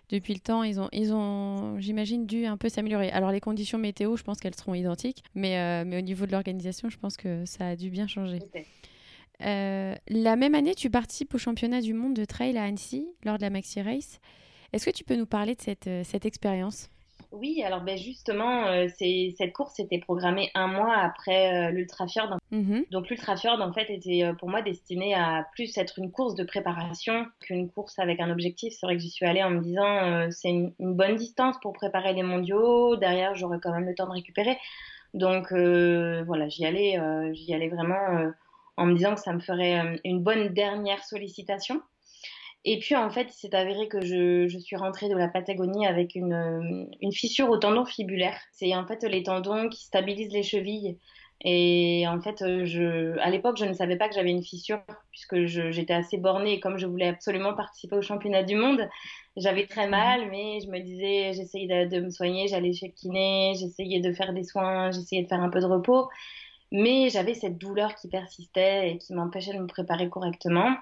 depuis le temps, ils ont, ils ont j'imagine, dû un peu s'améliorer. Alors, les conditions météo, je pense qu'elles seront identiques, mais, euh, mais au niveau de l'organisation, je pense que ça a dû bien changer. Euh, la même année, tu participes au championnat du monde de trail à Annecy lors de la Maxi Race. Est-ce que tu peux nous parler de cette, euh, cette expérience? Oui, alors ben justement, euh, cette course était programmée un mois après euh, l'Ultrafjord. Mhm. Donc l'Ultrafjord, en fait, était euh, pour moi destinée à plus être une course de préparation qu'une course avec un objectif. C'est vrai que j'y suis allée en me disant c'est une, une bonne distance pour préparer les mondiaux. Derrière, j'aurai quand même le temps de récupérer. Donc voilà, j'y allais, j'y allais vraiment en me disant que ça me ferait une bonne dernière sollicitation. Et puis en fait, il s'est avéré que je, je suis rentrée de la Patagonie avec une, euh, une fissure au tendon fibulaire. C'est en fait les tendons qui stabilisent les chevilles. Et en fait, euh, je, à l'époque, je ne savais pas que j'avais une fissure puisque j'étais assez bornée. Et comme je voulais absolument participer au championnat du monde, j'avais très mal, mais je me disais, j'essayais de, de me soigner, j'allais chez le kiné, j'essayais de faire des soins, j'essayais de faire un peu de repos, mais j'avais cette douleur qui persistait et qui m'empêchait de me préparer correctement.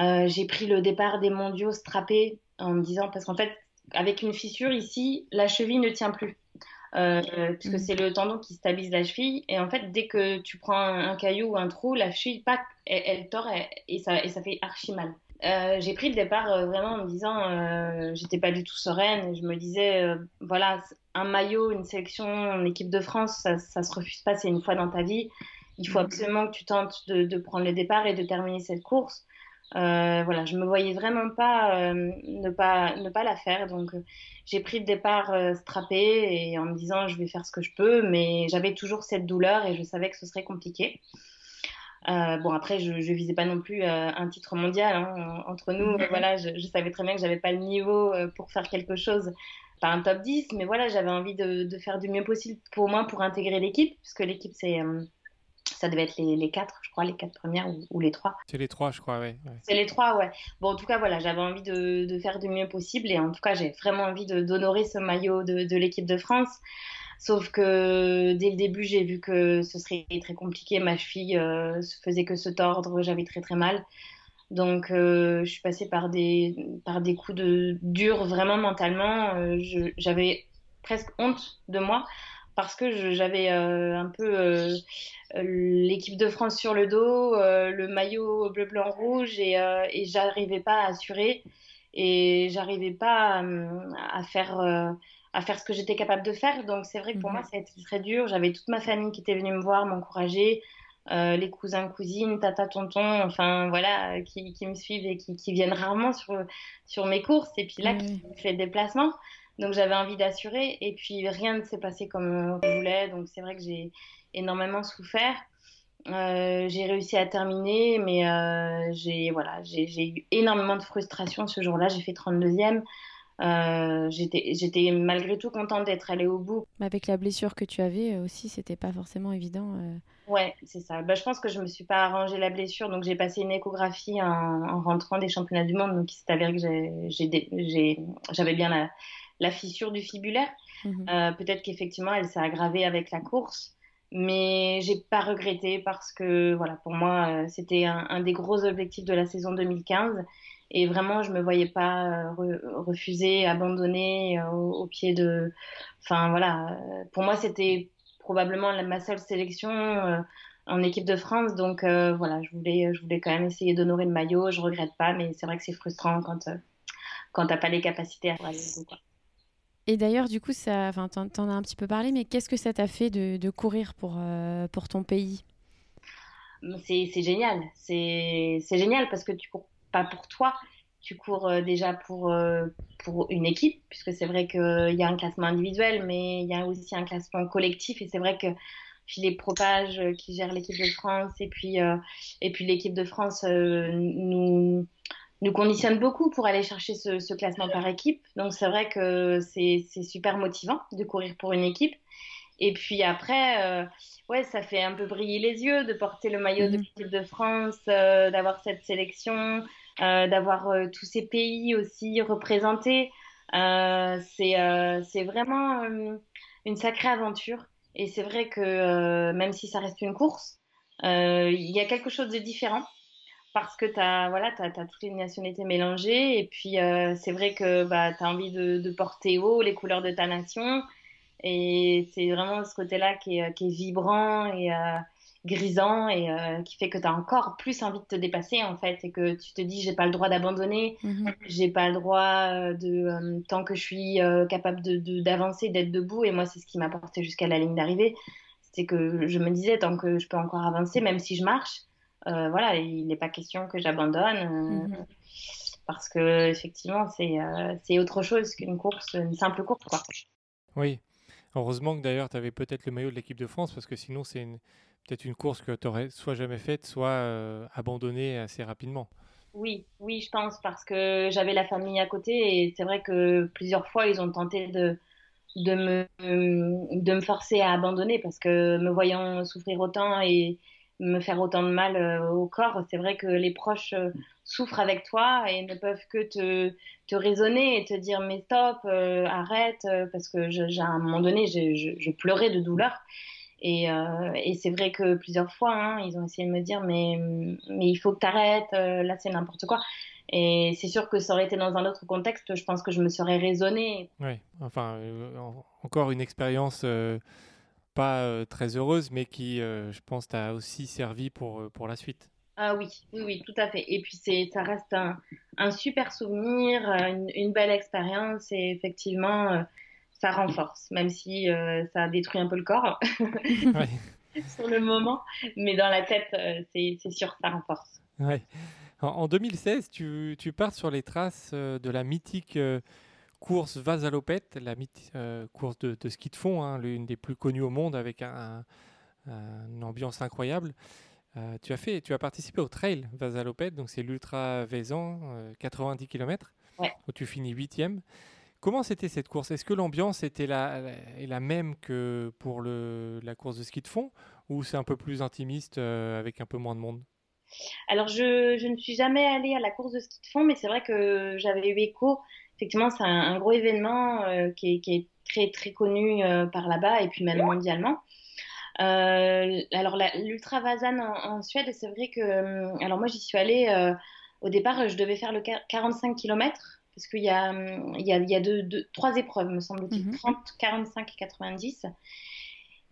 Euh, j'ai pris le départ des mondiaux strappé en me disant, parce qu'en fait, avec une fissure ici, la cheville ne tient plus. Euh, puisque Mhm. c'est le tendon qui stabilise la cheville. Et en fait, dès que tu prends un, un caillou ou un trou, la cheville, pac, elle, elle tord et, et ça, et ça fait archi mal. Euh, j'ai pris le départ euh, vraiment en me disant, euh, j'étais pas du tout sereine. Je me disais, voilà, un maillot, une sélection, une équipe de France, ça, ça se refuse pas, c'est une fois dans ta vie. Il faut Mhm. absolument que tu tentes de, de prendre le départ et de terminer cette course. Euh, voilà, je me voyais vraiment pas euh, ne pas ne pas la faire, donc euh, j'ai pris le départ euh, strappé et en me disant je vais faire ce que je peux, mais j'avais toujours cette douleur et je savais que ce serait compliqué. Bon après je, je visais pas non plus un titre mondial hein, entre nous, Mhm. voilà, je, je savais très bien que j'avais pas le niveau pour faire quelque chose, pas un top 10, mais voilà, j'avais envie de, de faire du mieux possible pour moi pour intégrer l'équipe, puisque l'équipe c'est ça devait être les, les, quatre, je crois, les quatre premières ou, les trois. C'est les trois, je crois, oui. Ouais. C'est les trois, ouais. Bon, en tout cas, voilà, j'avais envie de, de, faire du mieux possible et en tout cas, j'ai vraiment envie d'honorer ce maillot de, de l'équipe de France. Sauf que dès le début, j'ai vu que ce serait très compliqué. Ma cheville euh, faisait que se tordre, j'avais très très mal. Donc, euh, je suis passée par des, par des coups de dur vraiment mentalement. Euh, j'avais presque honte de moi parce que j'avais euh, un peu euh, l'équipe de France sur le dos, euh, le maillot bleu, blanc, rouge, et, et j'arrivais pas à assurer et j'arrivais pas à faire à faire ce que j'étais capable de faire. Donc c'est vrai que pour moi, mhm. ça a été très dur. J'avais toute ma famille qui était venue me voir, m'encourager, les cousins, cousines, tata, tonton, enfin voilà, qui, qui me suivent et qui, qui, viennent rarement sur, sur mes courses. Et puis là, qui fait le déplacement. Donc j'avais envie d'assurer et puis rien ne s'est passé comme je voulais. Donc c'est vrai que j'ai énormément souffert. Euh, j'ai réussi à terminer, mais euh, j'ai voilà, j'ai eu énormément de frustration ce jour-là. J'ai fait 32e. Euh, j'étais malgré tout contente d'être allée au bout. Avec la blessure que tu avais euh, aussi, c'était pas forcément évident. Euh. Ouais, c'est ça. Bah, je pense que je me suis pas arrangé la blessure, donc j'ai passé une échographie en, en, rentrant des championnats du monde, donc il s'est avéré que j'avais bien la, la fissure du fibulaire. Mhm. Euh, peut-être qu'effectivement, elle s'est aggravée avec la course, mais j'ai pas regretté parce que, voilà, pour moi, euh, c'était un, des gros objectifs de la saison 2015. Et vraiment, je me voyais pas euh, refuser, abandonner au, pied de. Enfin, voilà. Pour moi, c'était probablement ma seule sélection en équipe de France. Donc, voilà, je voulais, je voulais quand même essayer d'honorer le maillot. Je regrette pas, mais c'est vrai que c'est frustrant quand, quand t'as pas les capacités à aller et d'ailleurs, du coup, ça, enfin, t'en, en as un petit peu parlé, mais qu'est-ce que ça t'a fait de, courir pour, euh, pour ton pays? C'est, génial. C'est, c'est génial parce que tu cours pas pour toi, tu cours euh, déjà pour, euh, pour une équipe, puisque c'est vrai qu'il y a un classement individuel, mais il y a aussi un classement collectif. Et c'est vrai que Philippe Propage, qui gère l'équipe de France, et puis, et puis l'équipe de France nous nous conditionne beaucoup pour aller chercher ce, ce classement par équipe. Donc c'est vrai que c'est super motivant de courir pour une équipe. Et puis après, euh, ouais, ça fait un peu briller les yeux de porter le maillot de mhm. l'équipe de France, euh, d'avoir cette sélection, euh, d'avoir tous ces pays aussi représentés. C'est vraiment une sacrée aventure. Et c'est vrai que même si ça reste une course, il y a quelque chose de différent parce que tu as, voilà, as, toutes les nationalités mélangées. Et puis, euh, c'est vrai que bah, tu as envie de, de, porter haut les couleurs de ta nation. Et c'est vraiment ce côté-là qui est, qui est, vibrant et euh, grisant et euh, qui fait que tu as encore plus envie de te dépasser, en fait. Et que tu te dis, j'ai pas le droit d'abandonner, mm-hmm. j'ai pas le droit de, tant que je suis capable d'avancer, de, d'être debout. Et moi, c'est ce qui m'a porté jusqu'à la ligne d'arrivée. C'est que je me disais, tant que je peux encore avancer, même si je marche, euh, voilà, il n'est pas question que j'abandonne. Euh, mhm. Parce que effectivement, euh, c'est autre chose qu'une course, une simple course. Quoi. Oui, heureusement que d'ailleurs tu avais peut-être le maillot de l'équipe de France, parce que sinon c'est peut-être une course que tu aurais soit jamais faite, soit abandonnée assez rapidement. Oui, oui, je pense, parce que j'avais la famille à côté et c'est vrai que plusieurs fois ils ont tenté de, de, me, de me forcer à abandonner parce que me voyant souffrir autant et, me faire autant de mal euh, au corps. C'est vrai que les proches euh, souffrent avec toi et ne peuvent que te, raisonner et te dire mais stop, euh, arrête, parce que je, à un moment donné, je, pleurais de douleur. Et, et c'est vrai que plusieurs fois, hein, ils ont essayé de me dire mais, mais il faut que tu arrêtes, là c'est n'importe quoi. Et c'est sûr que ça aurait été dans un autre contexte, je pense que je me serais raisonnée. Oui, enfin, encore une expérience pas euh, très heureuse, mais qui, euh, je pense, t'a aussi servi pour, euh, pour la suite. Ah oui, oui, oui, tout à fait. Et puis c'est, ça reste un, un super souvenir, une, belle expérience et effectivement, ça renforce, même si ça détruit un peu le corps sur le moment, mais dans la tête, c'est, c'est sûr, ça renforce. Ouais. En, en 2016, tu, tu, pars sur les traces de la mythique course Vasalopette, la euh, course de, ski de fond, hein, l'une des plus connues au monde avec un, une ambiance incroyable. Euh, tu, as fait, tu as participé au trail Vasalopette, donc c'est l'Ultra Vezan, 90 km, où tu finis 8 e Comment c'était cette course? Est-ce que l'ambiance était la, la, la, même que pour le, la course de ski de fond ou c'est un peu plus intimiste euh, avec un peu moins de monde? Alors, je, je, ne suis jamais allée à la course de ski de fond, mais c'est vrai que j'avais eu écho. Effectivement, c'est un, un, gros événement euh, qui, est, qui, est, très, très connu euh, par là-bas et puis même mondialement. Euh, alors, l'Ultra Vazan en, en, Suède, c'est vrai que. euh, Alors, moi, j'y suis allée. euh, au départ, je devais faire le 45 km parce qu'il y a, il y a, il y a deux, deux, trois épreuves, me semble-t-il, Mhm. 30, 45 et 90.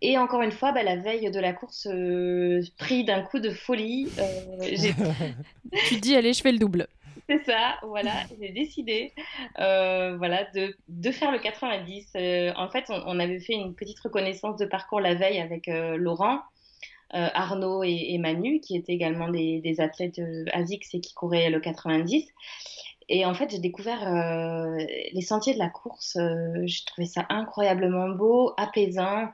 Et encore une fois, bah, la veille de la course, euh, pris d'un coup de folie, Tu te dis, allez, je fais le double. C'est ça, voilà, j'ai décidé euh, voilà, de, de faire le 90. Euh, en fait, on, avait fait une petite reconnaissance de parcours la veille avec euh, Laurent, Arnaud et, Manu, qui étaient également des, athlètes ASICS et qui couraient le 90. Et en fait, j'ai découvert les sentiers de la course. J'ai trouvé ça incroyablement beau, apaisant.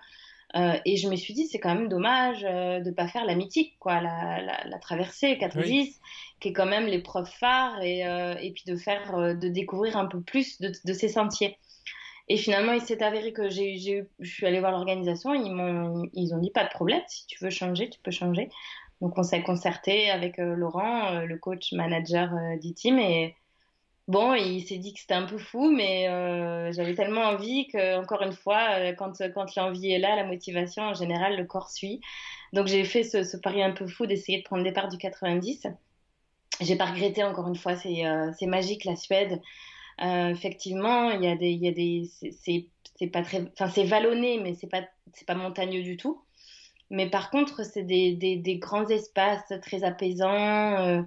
Euh, et je me suis dit, c'est quand même dommage euh, de pas faire la mythique, quoi, la, la, la traversée 90, Oui. qui est quand même l'épreuve phare, et, euh, et puis de faire, euh, de découvrir un peu plus de, de ces sentiers. Et finalement, il s'est avéré que j'ai, j'ai, eu- je suis allée voir l'organisation, ils m'ont, ils ont dit pas de problème, si tu veux changer, tu peux changer. Donc on s'est concerté avec euh, Laurent, le coach manager team, et Bon, il s'est dit que c'était un peu fou, mais euh, j'avais tellement envie que, encore une fois, euh, quand, quand l'envie est là, la motivation, en général, le corps suit. Donc j'ai fait ce, pari un peu fou d'essayer de prendre le départ du 90. J'ai pas regretté, encore une fois, c'est euh, magique la Suède. Euh, effectivement, il y a des, y a des, c'est pas très, enfin c'est vallonné, mais c'est pas, c'est pas montagneux du tout. Mais par contre, c'est des, grands espaces très apaisants. Euh,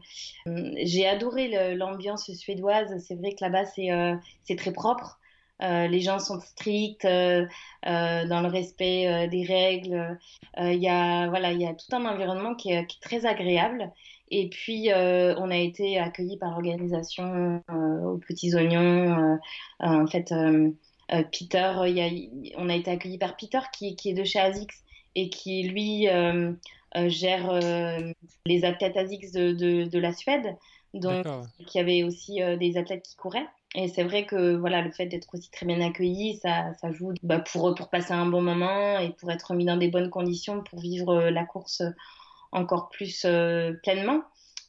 j'ai adoré l'ambiance suédoise. C'est vrai que là-bas, c'est euh, très propre. Euh, les gens sont stricts euh, euh, dans le respect euh, des règles. Euh, Il y a, voilà, il y a tout un environnement qui est, très agréable. Et puis, euh, on a été accueillis par l'organisation euh, aux Petits Oignons. Euh, euh, en fait, euh, euh, Peter, on a été accueillis par Peter qui, qui est de chez ASICS et qui, lui, euh, euh, gère euh, les athlètes ASICS de, de, de la Suède. Donc, qui avait aussi des athlètes qui couraient. Et c'est vrai que voilà, le fait d'être aussi très bien accueilli, ça, ça joue bah, pour, pour passer un bon moment et pour être mis dans des bonnes conditions pour vivre la course encore plus euh, pleinement.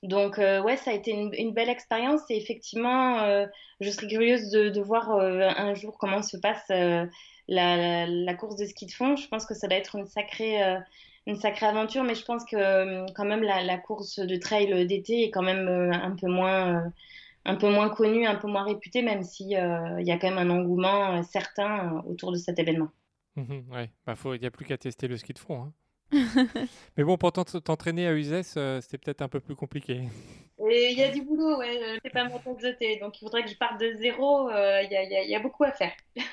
Donc euh, ouais, ça a été une, belle expérience et effectivement, euh, je serais curieuse de, voir euh, un jour comment se passe euh, la, course de ski de fond. Je pense que ça doit être une sacrée, aventure, mais je pense que quand même la, course de trail d'été est quand même un peu moins, un peu moins connue, un peu moins réputée, même si il y a quand même un engouement certain autour de cet événement. Bah il n'y a plus qu'à tester le ski de fond. hein. Mais bon, pour t'ent- t'entraîner à Uzès, euh, c'était peut-être un peu plus compliqué. Et il y a du boulot, ouais, je sais pas mon tasse de thé, donc il faudrait que je parte de zéro, euh, y, y il y a beaucoup à faire.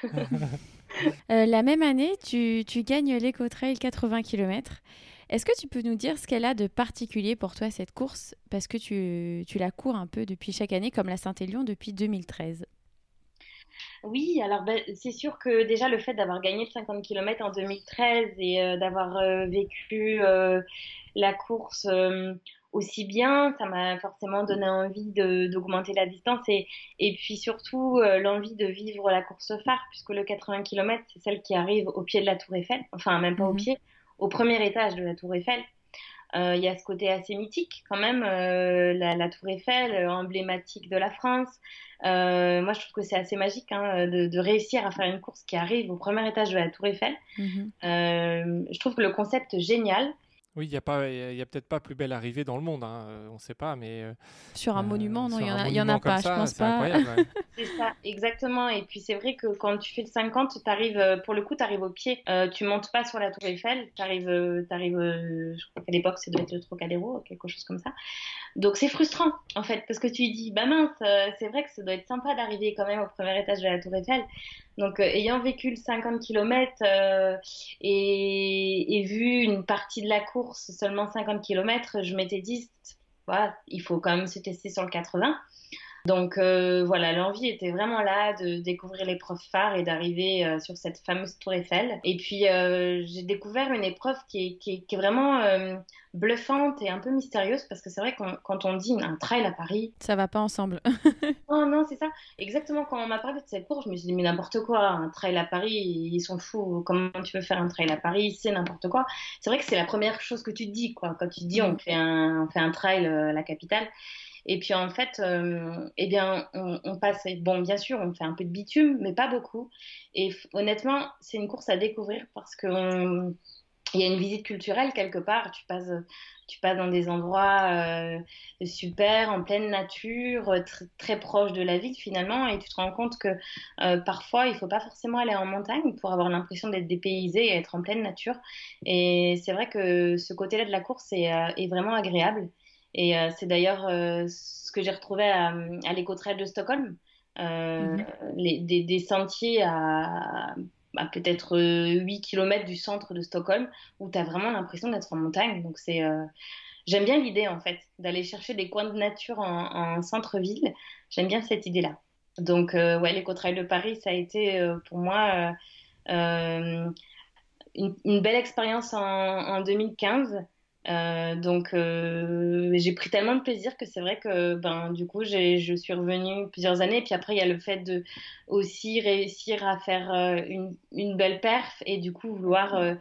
Euh, la même année, tu, tu gagnes l'Eco-Trail 80 km. Est-ce que tu peux nous dire ce qu'elle a de particulier pour toi, cette course? Parce que tu, tu la cours un peu depuis chaque année, comme la Saint-Élion depuis 2013. Oui, alors ben, c'est sûr que déjà le fait d'avoir gagné le 50 km en 2013 et euh, d'avoir euh, vécu euh, la course aussi bien, ça m'a forcément donné envie d'augmenter la distance et, et puis surtout l'envie de vivre la course phare, puisque le 80 km, c'est celle qui arrive au pied de la Tour Eiffel, enfin même pas au Mhm. pied, au premier étage de la Tour Eiffel. Euh, Il y a ce côté assez mythique quand même, euh, la, la Tour Eiffel, euh, emblématique de la France. Euh, moi, je trouve que c'est assez magique hein, de, de réussir à faire une course qui arrive au premier étage de la Tour Eiffel. Euh, je trouve que le concept génial. Oui, il n'y a, pas- il y a peut-être pas plus belle arrivée dans le monde, hein, euh, on ne sait pas, mais... euh, Sur un euh, monument, non, il sur y en a, en pas, ça, je pense c'est pas. ouais. C'est ça, exactement. Et puis c'est vrai que quand tu fais le 50, t'arrives, euh, pour le coup, tu arrives au pied. Euh, tu montes pas sur la Tour Eiffel, tu arrives, euh, je crois qu'à l'époque, ça doit être le Trocadéro, quelque chose comme ça. Donc c'est frustrant, en fait, parce que tu dis, bah mince, c'est vrai que ça doit être sympa d'arriver quand même au premier étage de la Tour Eiffel. Donc euh, ayant vécu le 50 km euh, et, et vu une partie de la course, seulement 50 km, je m'étais dit, voilà, il faut quand même se tester sur le 80. Donc euh, voilà, l'envie était vraiment là de découvrir l'épreuve phare et d'arriver euh, sur cette fameuse tour Eiffel. Et puis euh, j'ai découvert une épreuve qui est, qui est, qui est vraiment bluffante et un peu mystérieuse parce que c'est vrai que quand on dit un trail à Paris... Ça va pas ensemble. oh non, c'est ça. Exactement, quand on m'a parlé de cette course, je me suis dit mais n'importe quoi, un trail à Paris, ils sont fous. Comment tu peux faire un trail à Paris C'est n'importe quoi. C'est vrai que c'est la première chose que tu te dis, quoi. Quand tu te dis on fait un, on fait un trail à la capitale. Et puis en fait, euh, eh bien, on, passe. Bon, bien sûr, on fait un peu de bitume, mais pas beaucoup. Et honnêtement, c'est une course à découvrir parce que il y a une visite culturelle quelque part. Tu passes, tu passes dans des endroits euh, super, en pleine nature, tr très proche de la ville finalement, et tu te rends compte que euh, parfois il faut pas forcément aller en montagne pour avoir l'impression d'être dépaysé et être en pleine nature. Et c'est vrai que ce côté-là de la course euh, est vraiment agréable. Et euh, c'est d'ailleurs euh, ce que j'ai retrouvé à, à l'éco-trail de Stockholm. Euh, les, des, des, sentiers à, peut-être 8 km du centre de Stockholm où tu as vraiment l'impression d'être en montagne. Donc c'est j'aime bien l'idée en fait d'aller chercher des coins de nature en, en centre-ville. J'aime bien cette idée-là. Donc ouais, l'éco-trail de Paris, ça a été pour moi une, une, belle expérience en, en 2015. Euh, donc euh, j'ai pris tellement de plaisir que c'est vrai que ben du coup je suis revenue plusieurs années et puis après il y a le fait de aussi réussir à faire euh, une, une, belle perf et du coup vouloir euh,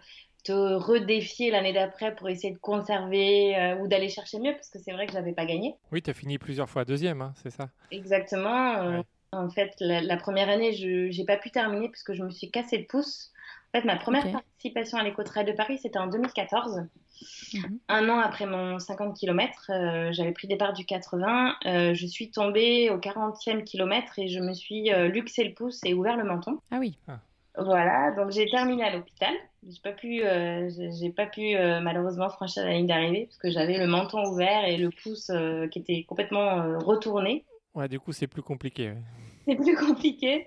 te redéfier l'année d'après pour essayer de conserver euh, ou d'aller chercher mieux parce que c'est vrai que j'avais pas gagné. Oui, tu as fini plusieurs fois deuxième, hein, c'est ça Exactement. Ouais. En fait, la, la, première année, je j'ai pas pu terminer parce que je me suis cassé le pouce. En fait, ma première okay. participation à l'éco-trail de Paris, c'était en 2014. Mmh. Un an après mon 50 km, euh, j'avais pris départ du 80. Euh, je suis tombée au 40e kilomètre et je me suis euh, luxé le pouce et ouvert le menton. Ah oui. Ah. Voilà, donc j'ai terminé à l'hôpital. J'ai pas pu, euh, j'ai pas pu euh, malheureusement franchir la ligne d'arrivée parce que j'avais le menton ouvert et le pouce euh, qui était complètement retourné. Ouais, du coup c'est plus compliqué. Ouais. C'est plus compliqué.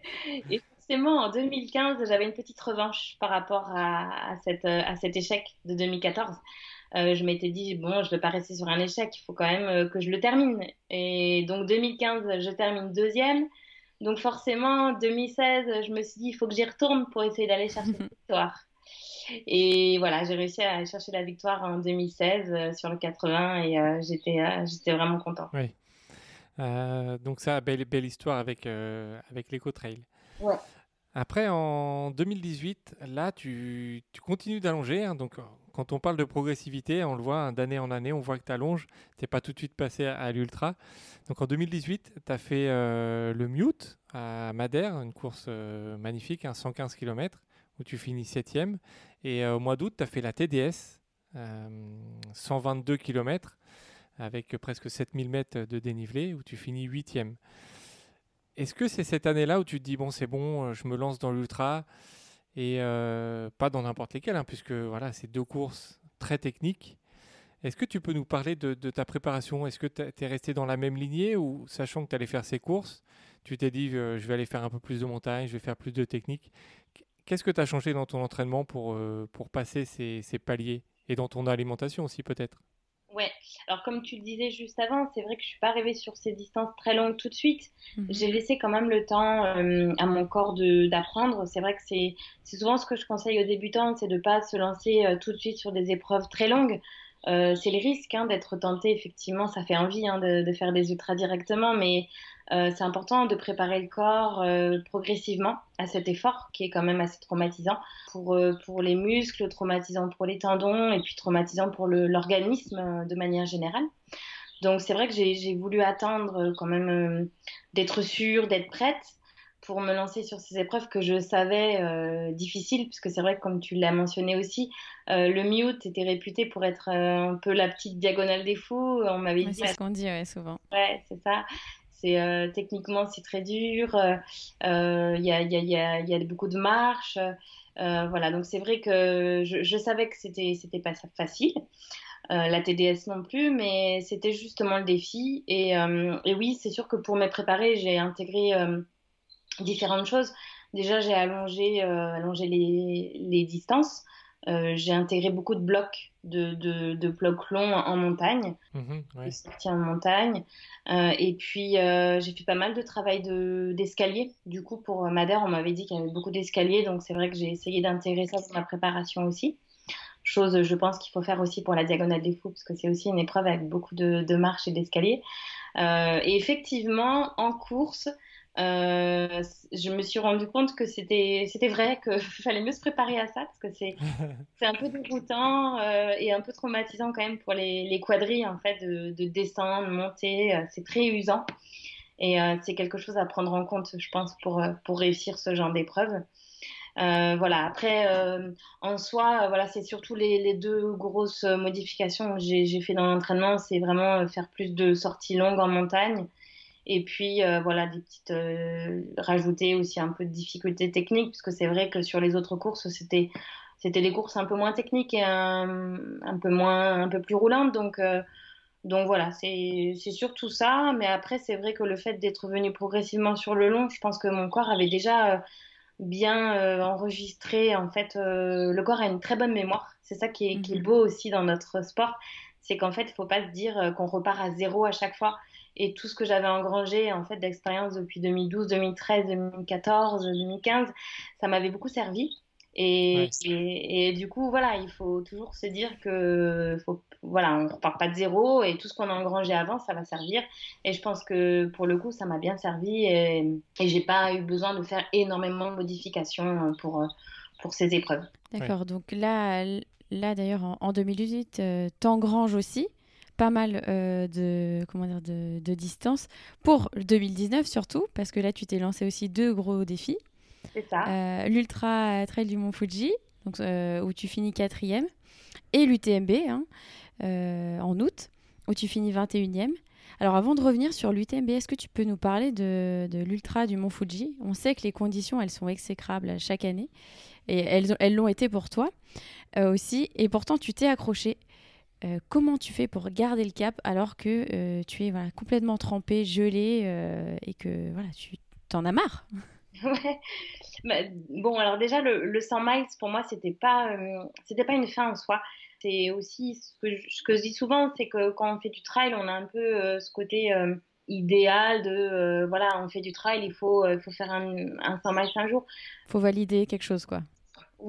Et forcément, en 2015, j'avais une petite revanche par rapport à, à, cette, à cet échec de 2014. Euh, je m'étais dit, bon, je ne vais pas rester sur un échec, il faut quand même euh, que je le termine. Et donc 2015, je termine deuxième. Donc forcément, 2016, je me suis dit, il faut que j'y retourne pour essayer d'aller chercher la victoire. Et voilà, j'ai réussi à aller chercher la victoire en 2016 euh, sur le 80 et euh, j'étais euh, j'étais vraiment content. Oui. donc ça, belle, belle histoire avec, avec l'éco-trail. Ouais. Après, en 2018, là, tu, continues d'allonger. Hein, donc, quand on parle de progressivité, on le voit hein, d'année en année, on voit que tu allonges. Tu n'es pas tout de suite passé à, l'ultra. Donc, en 2018, tu as fait euh, le Mute à Madère, une course euh, magnifique, hein, 115 km, où tu finis 7e. Et euh, au mois d'août, tu as fait la TDS, 122 km, avec presque 7000 mètres de dénivelé, où tu finis 8e. Est-ce que c'est cette année-là où tu te dis bon c'est bon, je me lance dans l'ultra et euh, pas dans n'importe lesquelles, hein, puisque voilà c'est deux courses très techniques. Est-ce que tu peux nous parler de, ta préparation? Est-ce que tu es resté dans la même lignée ou sachant que tu allais faire ces courses, tu t'es dit euh, je vais aller faire un peu plus de montagne, je vais faire plus de technique. Qu'est-ce que tu as changé dans ton entraînement pour, euh, pour passer ces, ces paliers et dans ton alimentation aussi peut-être? Ouais. Alors comme tu le disais juste avant, c'est vrai que je suis pas arrivée sur ces distances très longues tout de suite. Mmh. J'ai laissé quand même le temps euh, à mon corps d'apprendre. C'est vrai que c'est souvent ce que je conseille aux débutants, c'est de pas se lancer euh, tout de suite sur des épreuves très longues. Euh, c'est le risque hein, d'être tenté. Effectivement, ça fait envie hein, de, de, faire des ultras directement, mais euh, c'est important de préparer le corps euh, progressivement à cet effort qui est quand même assez traumatisant pour, euh, pour les muscles, traumatisant pour les tendons et puis traumatisant pour l'organisme de manière générale. Donc c'est vrai que j'ai voulu attendre quand même d'être sûre, d'être prête pour me lancer sur ces épreuves que je savais difficiles, puisque c'est vrai que comme tu l'as mentionné aussi, le mute était réputé pour être un peu la petite diagonale des fous. On m'avait ouais, dit. C'est ce qu'on dit ouais, souvent. Ouais, c'est ça. Euh, techniquement c'est très dur. Il euh, y, a, y, a, y, a, beaucoup de marches. voilà, donc c'est vrai que je, savais que c'était pas facile. Euh, la TDS non plus, mais c'était justement le défi. Et, euh, oui, c'est sûr que pour me préparer, j'ai intégré euh, différentes choses. Déjà, j'ai allongé, les distances. j'ai intégré beaucoup de blocs de, de, de blocs longs en montagne, ouais. sorties en montagne. Euh, et puis, euh, j'ai fait pas mal de travail de- d'escalier. Du coup, pour Madère, on m'avait dit qu'il y avait beaucoup d'escaliers, donc c'est vrai que j'ai essayé d'intégrer ça dans ma préparation aussi. Chose, je pense qu'il faut faire aussi pour la Diagonale des Fous, parce que c'est aussi une épreuve avec beaucoup de, de marches et d'escaliers. Euh, et effectivement, en course, euh, je me suis rendu compte que c'était c'était vrai qu'il fallait mieux se préparer à ça parce que c'est c'est un peu déroutant euh, et un peu traumatisant quand même pour les, les quadrilles en fait de, de descendre, monter, euh, c'est très usant et c'est quelque chose à prendre en compte je pense pour pour réussir ce genre d'épreuve. Voilà. Après, en soi, voilà, c'est surtout les, les deux grosses modifications que j'ai fait dans l'entraînement, c'est vraiment faire plus de sorties longues en montagne. Et puis, euh, voilà, des petites, euh, rajouter aussi un peu de difficulté technique, parce que c'est vrai que sur les autres courses, c'était, c'était des courses un peu moins techniques et un, un peu moins, un peu plus roulantes. Donc, euh, donc voilà, c'est, c'est surtout ça. Mais après, c'est vrai que le fait d'être venu progressivement sur le long, je pense que mon corps avait déjà euh, bien euh, enregistré. En fait, euh, le corps a une très bonne mémoire. C'est ça qui est, qui est Mhm. beau aussi dans notre sport. C'est qu'en fait, il faut pas se dire euh, qu'on repart à zéro à chaque fois. Et tout ce que j'avais engrangé en fait d'expérience depuis 2012, 2013, 2014, 2015, ça m'avait beaucoup servi. Et, Ouais. et, et du coup, voilà, il faut toujours se dire que faut, voilà, on repart pas de zéro et tout ce qu'on a engrangé avant, ça va servir. Et je pense que pour le coup, ça m'a bien servi et, et j'ai pas eu besoin de faire énormément de modifications pour, pour ces épreuves. D'accord, donc là, là d'ailleurs, en, en 2018, euh, t'engranges aussi pas mal euh, de, comment dire, de, de distance pour le 2019 surtout, parce que là, tu t'es lancé aussi deux gros défis. C'est ça. Euh, L'Ultra Trail du Mont Fuji, donc, euh, où tu finis quatrième, et l'UTMB hein, en août, où tu finis 21e. Alors avant de revenir sur l'UTMB, est-ce que tu peux nous parler de, de l'Ultra du Mont Fuji? On sait que les conditions, elles sont exécrables chaque année, et elles ont- elles l'ont été pour toi aussi, et pourtant tu t'es accroché. Euh, comment tu fais pour garder le cap alors que euh, tu es voilà, complètement trempé, gelé, euh, et que voilà, tu t'en as marre? Ouais. Bah, bon, alors déjà, le, le 100 miles, pour moi, c'était pas, c'était pas une fin en soi. C'est aussi ce que, je, ce que je dis souvent, c'est que quand on fait du trail, on a un peu ce côté idéal de, euh, voilà, on fait du trail, il faut, euh, faut faire un, un 100 miles un jour. Faut valider quelque chose, quoi.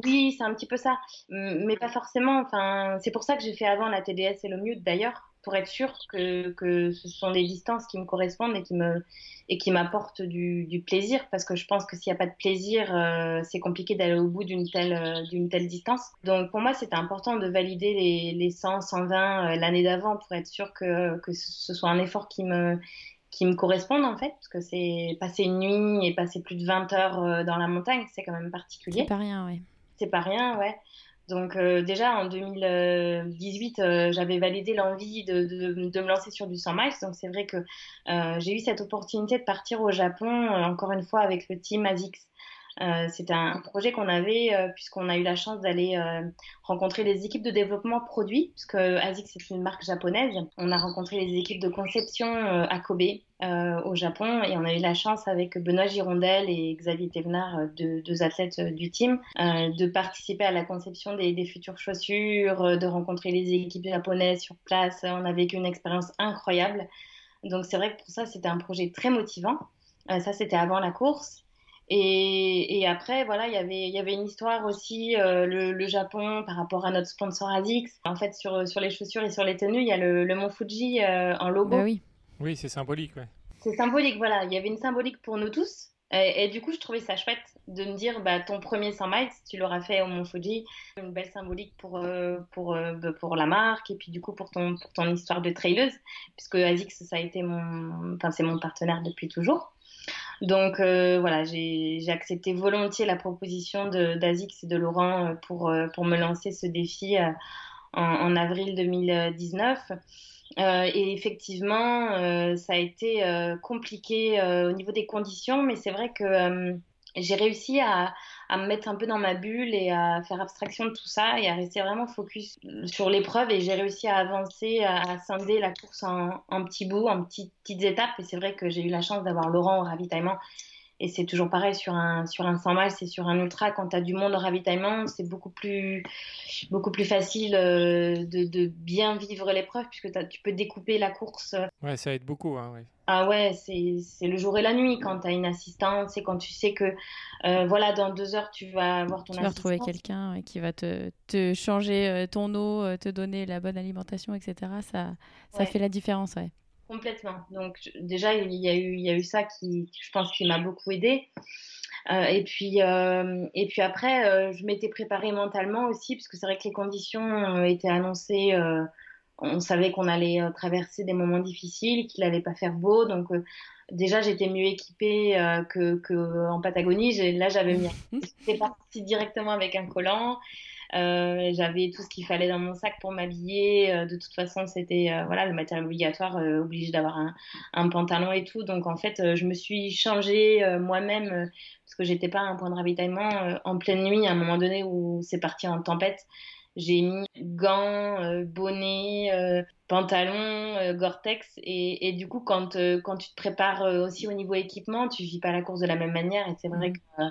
Oui, c'est un petit peu ça, mais pas forcément. Enfin, c'est pour ça que j'ai fait avant la TDS et le mute d'ailleurs, pour être sûr que, que ce sont des distances qui me correspondent et qui me et qui m'apportent du, plaisir, parce que je pense que s'il n'y a pas de plaisir, euh, c'est compliqué d'aller au bout d'une telle euh, d'une telle distance. Donc pour moi, c'était important de valider les, les 100, 120 euh, l'année d'avant pour être sûr que que ce soit un effort qui me qui me en fait, parce que c'est passer une nuit et passer plus de 20 heures dans la montagne, c'est quand même particulier C'est pas rien, ouais. C'est pas rien, ouais. Donc euh, déjà en 2018, euh, j'avais validé l'envie de, de, me lancer sur du 100 miles. Donc c'est vrai que euh, j'ai eu cette opportunité de partir au Japon, encore une fois avec le team ASICS. Euh, C'était un projet qu'on avait euh, puisqu'on a eu la chance d'aller euh, rencontrer les équipes de développement produits, puisque ASICS c'est une marque japonaise. On a rencontré les équipes de conception à Kobe au Japon et on a eu la chance avec Benoît Girondel et Xavier Thévenard, deux, deux athlètes du team, de participer à la conception des, futures chaussures, de rencontrer les équipes japonaises sur place. On a vécu une expérience incroyable. Donc c'est vrai que pour ça c'était un projet très motivant. Ça c'était avant la course. Et, et, après, voilà, y il y avait une histoire aussi, euh, le, le, Japon par rapport à notre sponsor ASICS. En fait, sur, sur les chaussures et sur les tenues, il y a le, le mont Fuji euh, en logo. Bah oui, oui c'est symbolique. Ouais. C'est symbolique, voilà. Il y avait une symbolique pour nous tous. Et, et, du coup, je trouvais ça chouette de me dire, bah, ton premier 100 miles, tu l'auras fait au mont Fuji. Une belle symbolique pour, euh, pour, euh, pour la marque et puis du coup pour ton, pour ton histoire de traileuse, puisque ASICS, ça a été mon, enfin, c'est mon partenaire depuis toujours. Donc euh, voilà, j'ai accepté volontiers la proposition d'Azix et de Laurent pour, euh, pour me lancer ce défi euh, en, en, avril 2019. Euh, et effectivement, euh, ça a été compliqué au niveau des conditions, mais c'est vrai que j'ai réussi à, à, me mettre un peu dans ma bulle et à faire abstraction de tout ça et à rester vraiment focus sur l'épreuve et j'ai réussi à avancer, à, scinder la course en, en petits bouts, en petites, étapes et c'est vrai que j'ai eu la chance d'avoir Laurent au ravitaillement Et c'est toujours pareil sur un, sur un 100 miles, c'est sur un ultra. Quand tu as du monde au ravitaillement, c'est beaucoup plus, beaucoup plus facile euh, de, de, bien vivre l'épreuve puisque tu peux découper la course. Ouais, ça aide beaucoup. Hein. Ah ouais, c'est le jour et la nuit quand tu as une assistante. C'est quand tu sais que euh, voilà, dans deux heures, tu vas avoir ton Tu vas retrouver quelqu'un qui va te, te, changer euh, ton eau, te donner la bonne alimentation, etc. Ça, ça fait la différence, ouais. Complètement. Donc déjà, il y a eu, il y a eu ça qui, je pense, qui m'a beaucoup aidé. Euh, et puis, euh, et puis après, euh, je m'étais préparée mentalement aussi, parce que c'est vrai que les conditions étaient annoncées. On savait qu'on allait traverser des moments difficiles, qu'il allait pas faire beau, donc déjà j'étais mieux équipée que, que, en Patagonie. Là, j'avais mis, j'étais partie directement avec un collant. Euh, j'avais tout ce qu'il fallait dans mon sac pour m'habiller. Euh, de toute façon, c'était euh, voilà le matériel obligatoire, obligé d'avoir un, un, pantalon et tout. Donc en fait, je me suis changée moi-même parce que j'étais pas à un point de ravitaillement en pleine nuit à un moment donné où c'est parti en tempête. J'ai mis gants, euh, bonnet, euh, pantalon, euh, Gore-Tex. Et, et, du coup, quand, quand tu te prépares aussi au niveau équipement, tu vis pas la course de la même manière. Et c'est vrai mmh. que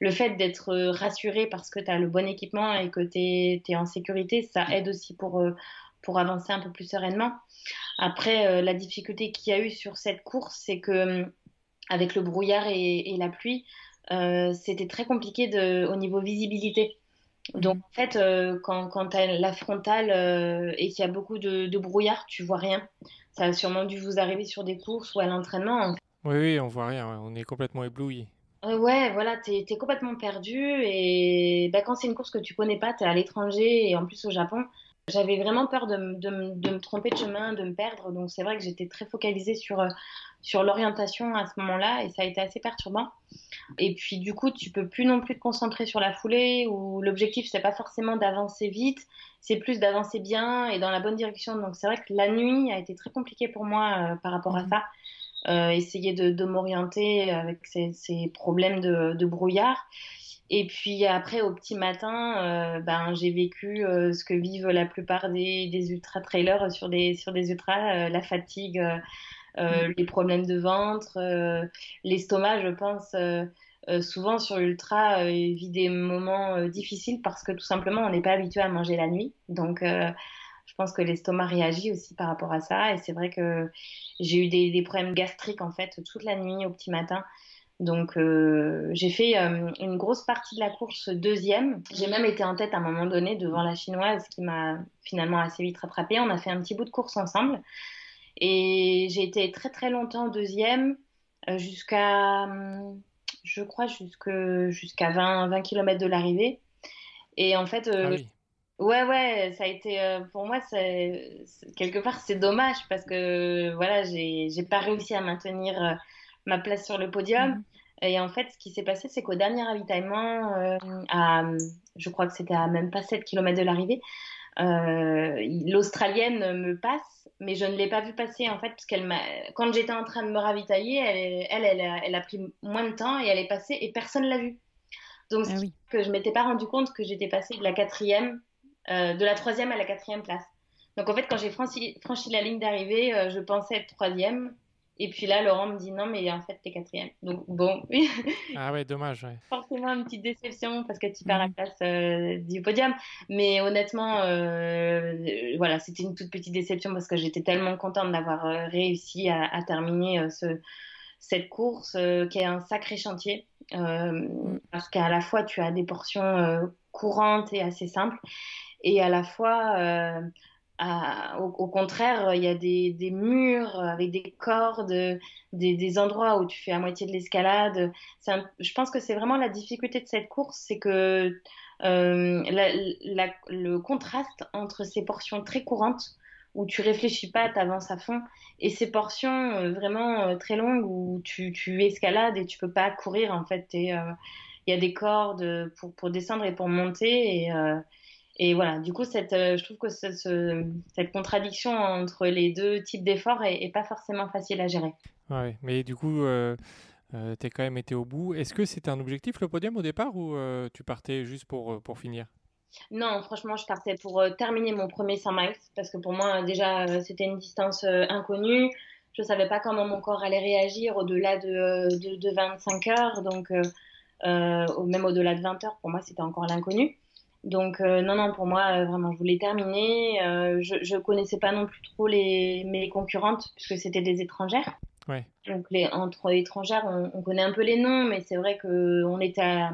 le fait d'être rassuré parce que tu as le bon équipement et que tu es, es, en sécurité, ça aide aussi pour, pour avancer un peu plus sereinement. Après, la difficulté qu'il y a eu sur cette course, c'est que avec le brouillard et, et la pluie, c'était très compliqué de, au niveau visibilité. Donc, en fait, euh, quand, quand tu as la frontale euh, et qu'il y a beaucoup de, de, brouillard, tu vois rien. Ça a sûrement dû vous arriver sur des courses ou à l'entraînement. Oui, oui, on voit rien. On est complètement ébloui. Euh, ouais, voilà, tu es, complètement perdu. Et bah, quand c'est une course que tu connais pas, tu es à l'étranger et en plus au Japon, j'avais vraiment peur de, de, de, me tromper de chemin, de me perdre. Donc, c'est vrai que j'étais très focalisée sur, sur l'orientation à ce moment-là et ça a été assez perturbant. Et puis du coup, tu peux plus non plus te concentrer sur la foulée où l'objectif c'est pas forcément d'avancer vite, c'est plus d'avancer bien et dans la bonne direction. Donc c'est vrai que la nuit a été très compliquée pour moi euh, par rapport à mhm. ça. Euh, essayer de, de m'orienter avec ces, ces problèmes de, de, brouillard. Et puis après, au petit matin, euh, ben, j'ai vécu euh, ce que vivent la plupart des, des ultra-trailers sur des, sur des ultras, la fatigue, euh, mm. les problèmes de ventre, euh, l'estomac, je pense. Euh, souvent sur l'ultra, il vit des moments difficiles parce que tout simplement on n'est pas habitué à manger la nuit. Donc je pense que l'estomac réagit aussi par rapport à ça. Et c'est vrai que j'ai eu des, des, problèmes gastriques en fait toute la nuit au petit matin. Donc euh, j'ai fait euh, une grosse partie de la course deuxième. J'ai même été en tête à un moment donné devant la chinoise qui m'a finalement assez vite rattrapée. On a fait un petit bout de course ensemble. Et j'ai été très très longtemps deuxième, euh, jusqu'à, hum, je crois, jusqu'à 20, 20 km de l'arrivée. Et en fait, euh, ah ouais, ouais, ça a été, euh, pour moi, quelque part, c'est dommage parce que, voilà, j'ai pas réussi à maintenir ma place sur le podium. Mhm. Et en fait, ce qui s'est passé, c'est qu'au dernier ravitaillement, à, je crois que c'était à même pas 7 km de l'arrivée, l'Australienne me passe mais je ne l'ai pas vue passer en fait, parce qu'elle m'a, quand j'étais en train de me ravitailler, elle, elle, elle, a, pris moins de temps et elle est passée et personne l'a vue. Donc, ah que je m'étais pas rendu compte que j'étais passée de la quatrième, euh, de la troisième à la quatrième place. Donc, en fait, quand j'ai franchi, franchi la ligne d'arrivée, euh, je pensais être troisième. Et puis là, Laurent me dit non, mais en fait, t'es quatrième. Donc bon, oui. ah ouais, dommage. Forcément, une petite déception parce que tu perds la mhm. place euh, du podium. Mais honnêtement, euh, voilà, c'était une toute petite déception parce que j'étais tellement contente d'avoir euh, réussi à, à terminer ce, cette course qui est un sacré chantier. Mhm. Parce qu'à la fois, tu as des portions courantes et assez simples. Et à la fois au, contraire, il y a des, murs avec des cordes, des, endroits où tu fais à moitié de l'escalade. Je pense que c'est vraiment la difficulté de cette course, c'est que euh, le contraste entre ces portions très courantes où tu réfléchis pas, tu avances à fond, et ces portions euh, vraiment euh, très longues où tu, escalades et tu peux pas courir en fait. Il y a des cordes pour, descendre et pour monter et voilà, du coup, cette, euh, je trouve que ce, cette contradiction entre les deux types d'efforts est, pas forcément facile à gérer. Ouais, mais du coup, euh, euh tu as quand même été au bout. Est-ce que c'était un objectif le podium au départ ou euh, tu partais juste pour, pour finir? Non, franchement, je partais pour terminer mon premier 100 miles parce que pour moi, déjà, c'était une distance inconnue. Je ne savais pas comment mon corps allait réagir au-delà de, de, de, 25 heures, donc même au-delà de 20 heures, pour moi, c'était encore l'inconnu. Donc non, non, pour moi, vraiment, je voulais terminer. je ne connaissais pas non plus trop les, mes concurrentes, puisque c'était des étrangères. Ouais. Donc les, entre étrangères, on, on, connaît un peu les noms, mais c'est vrai qu'on était à,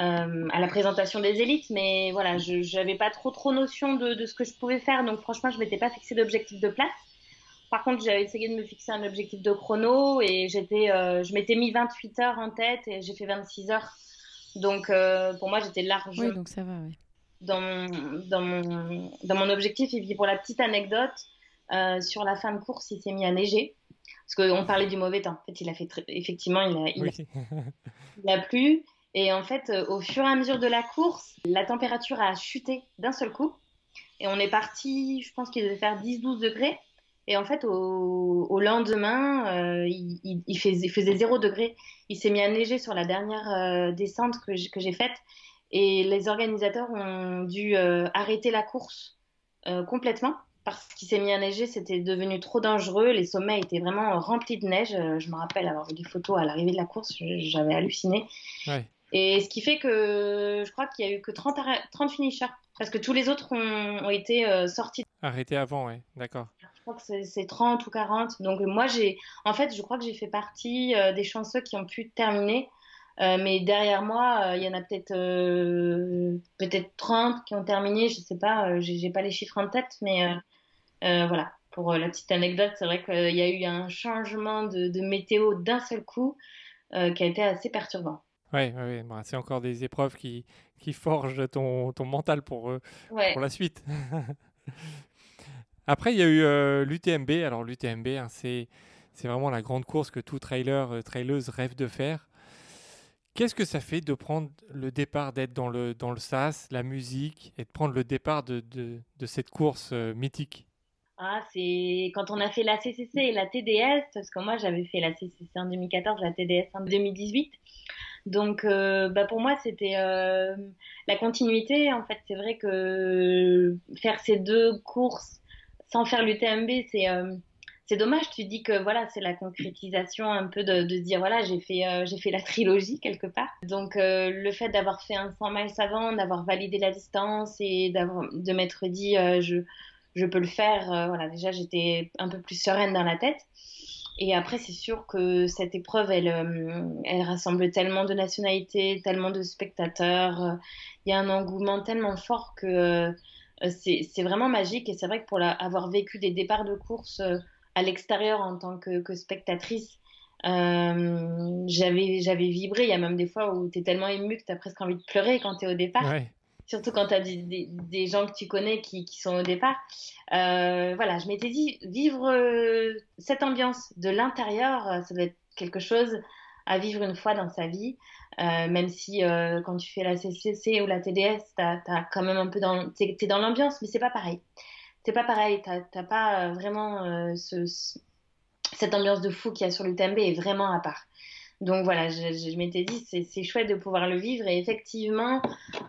euh, à, la présentation des élites, mais voilà, je n'avais pas trop trop notion de, de, ce que je pouvais faire, donc franchement, je m'étais pas fixé d'objectif de place. Par contre, j'avais essayé de me fixer un objectif de chrono et j'étais, euh, je m'étais mis 28 heures en tête et j'ai fait 26 heures. Donc euh, pour moi, j'étais large. Oui, donc ça va, oui. Dans mon, dans mon, dans mon objectif, et puis pour la petite anecdote, euh, sur la fin de course, il s'est mis à neiger. Parce qu'on parlait du mauvais temps. En fait, il a fait très... effectivement, il a, il, Oui. a... il a plu. Et en fait, euh, au fur et à mesure de la course, la température a chuté d'un seul coup. Et on est parti, je pense qu'il devait faire 10-12 degrés. Et en fait, au, lendemain, euh, il, faisait, 0 degré. Il s'est mis à neiger sur la dernière euh, descente que j'ai faite. Et les organisateurs ont dû euh, arrêter la course complètement parce qu'il s'est mis à neiger, c'était devenu trop dangereux. Les sommets étaient vraiment remplis de neige. Je me rappelle avoir vu des photos à l'arrivée de la course, j'avais halluciné. Ouais. Et ce qui fait que je crois qu'il y a eu que 30, 30 finishers, parce que tous les autres ont, ont été euh, sortis. Arrêtés avant, ouais, d'accord. Je crois que c'est 30 ou 40. Donc moi, j'ai, en fait, je crois que j'ai fait partie euh, des chanceux qui ont pu terminer. Euh, mais derrière moi, il y en a peut-être peut-être 30 qui ont terminé. Je sais pas, j'ai pas les chiffres en tête, mais voilà. Pour la petite anecdote, c'est vrai qu'il y a eu un changement de, de météo d'un seul coup qui a été assez perturbant. Oui, ouais, ouais. bah, c'est encore des épreuves qui, qui forgent ton, ton mental pour, euh, ouais. pour la suite. Après, il y a eu euh, l'UTMB. Alors, l'UTMB, hein, c'est, c'est vraiment la grande course que tout trailer, euh, traileuse rêve de faire. Qu'est-ce que ça fait de prendre le départ, d'être dans le, dans le SAS, la musique, et de prendre le départ de, de, de cette course euh, mythique? Ah, c'est quand on a fait la CCC et la TDS, parce que moi j'avais fait la CCC en 2014, la TDS en 2018. Donc, euh, bah pour moi, c'était euh, la continuité. En fait, c'est vrai que faire ces deux courses sans faire l'UTMB, c'est euh, c'est dommage. Tu dis que voilà, c'est la concrétisation un peu de, de dire voilà, j'ai fait fait la trilogie quelque part. Donc, le fait d'avoir fait un 100 miles avant, d'avoir validé la distance et de m'être dit je je peux le faire. voilà, déjà j'étais un peu plus sereine dans la tête. Et après, c'est sûr que cette épreuve, elle, elle rassemble tellement de nationalités, tellement de spectateurs. Il y a un engouement tellement fort que c'est vraiment magique. Et c'est vrai que pour la, avoir vécu des départs de course à l'extérieur en tant que, que spectatrice, euh, j'avais vibré. Il y a même des fois où tu es tellement ému que tu as presque envie de pleurer quand tu es au départ. Ouais. Surtout quand tu as des, gens que tu connais qui, sont au départ. Euh, voilà, je m'étais dit, vivre euh, cette ambiance de l'intérieur, euh, ça doit être quelque chose à vivre une fois dans sa vie. Euh, même si euh, quand tu fais la CCC ou la TDS, tu as, quand même un peu dans, t'es, es dans l'ambiance, mais c'est pas pareil. C'est pas pareil. T'as pas vraiment ce, cette ambiance de fou qu'il y a sur l'UTMB est vraiment à part. Donc voilà, je, je m'étais dit, c'est chouette de pouvoir le vivre et effectivement,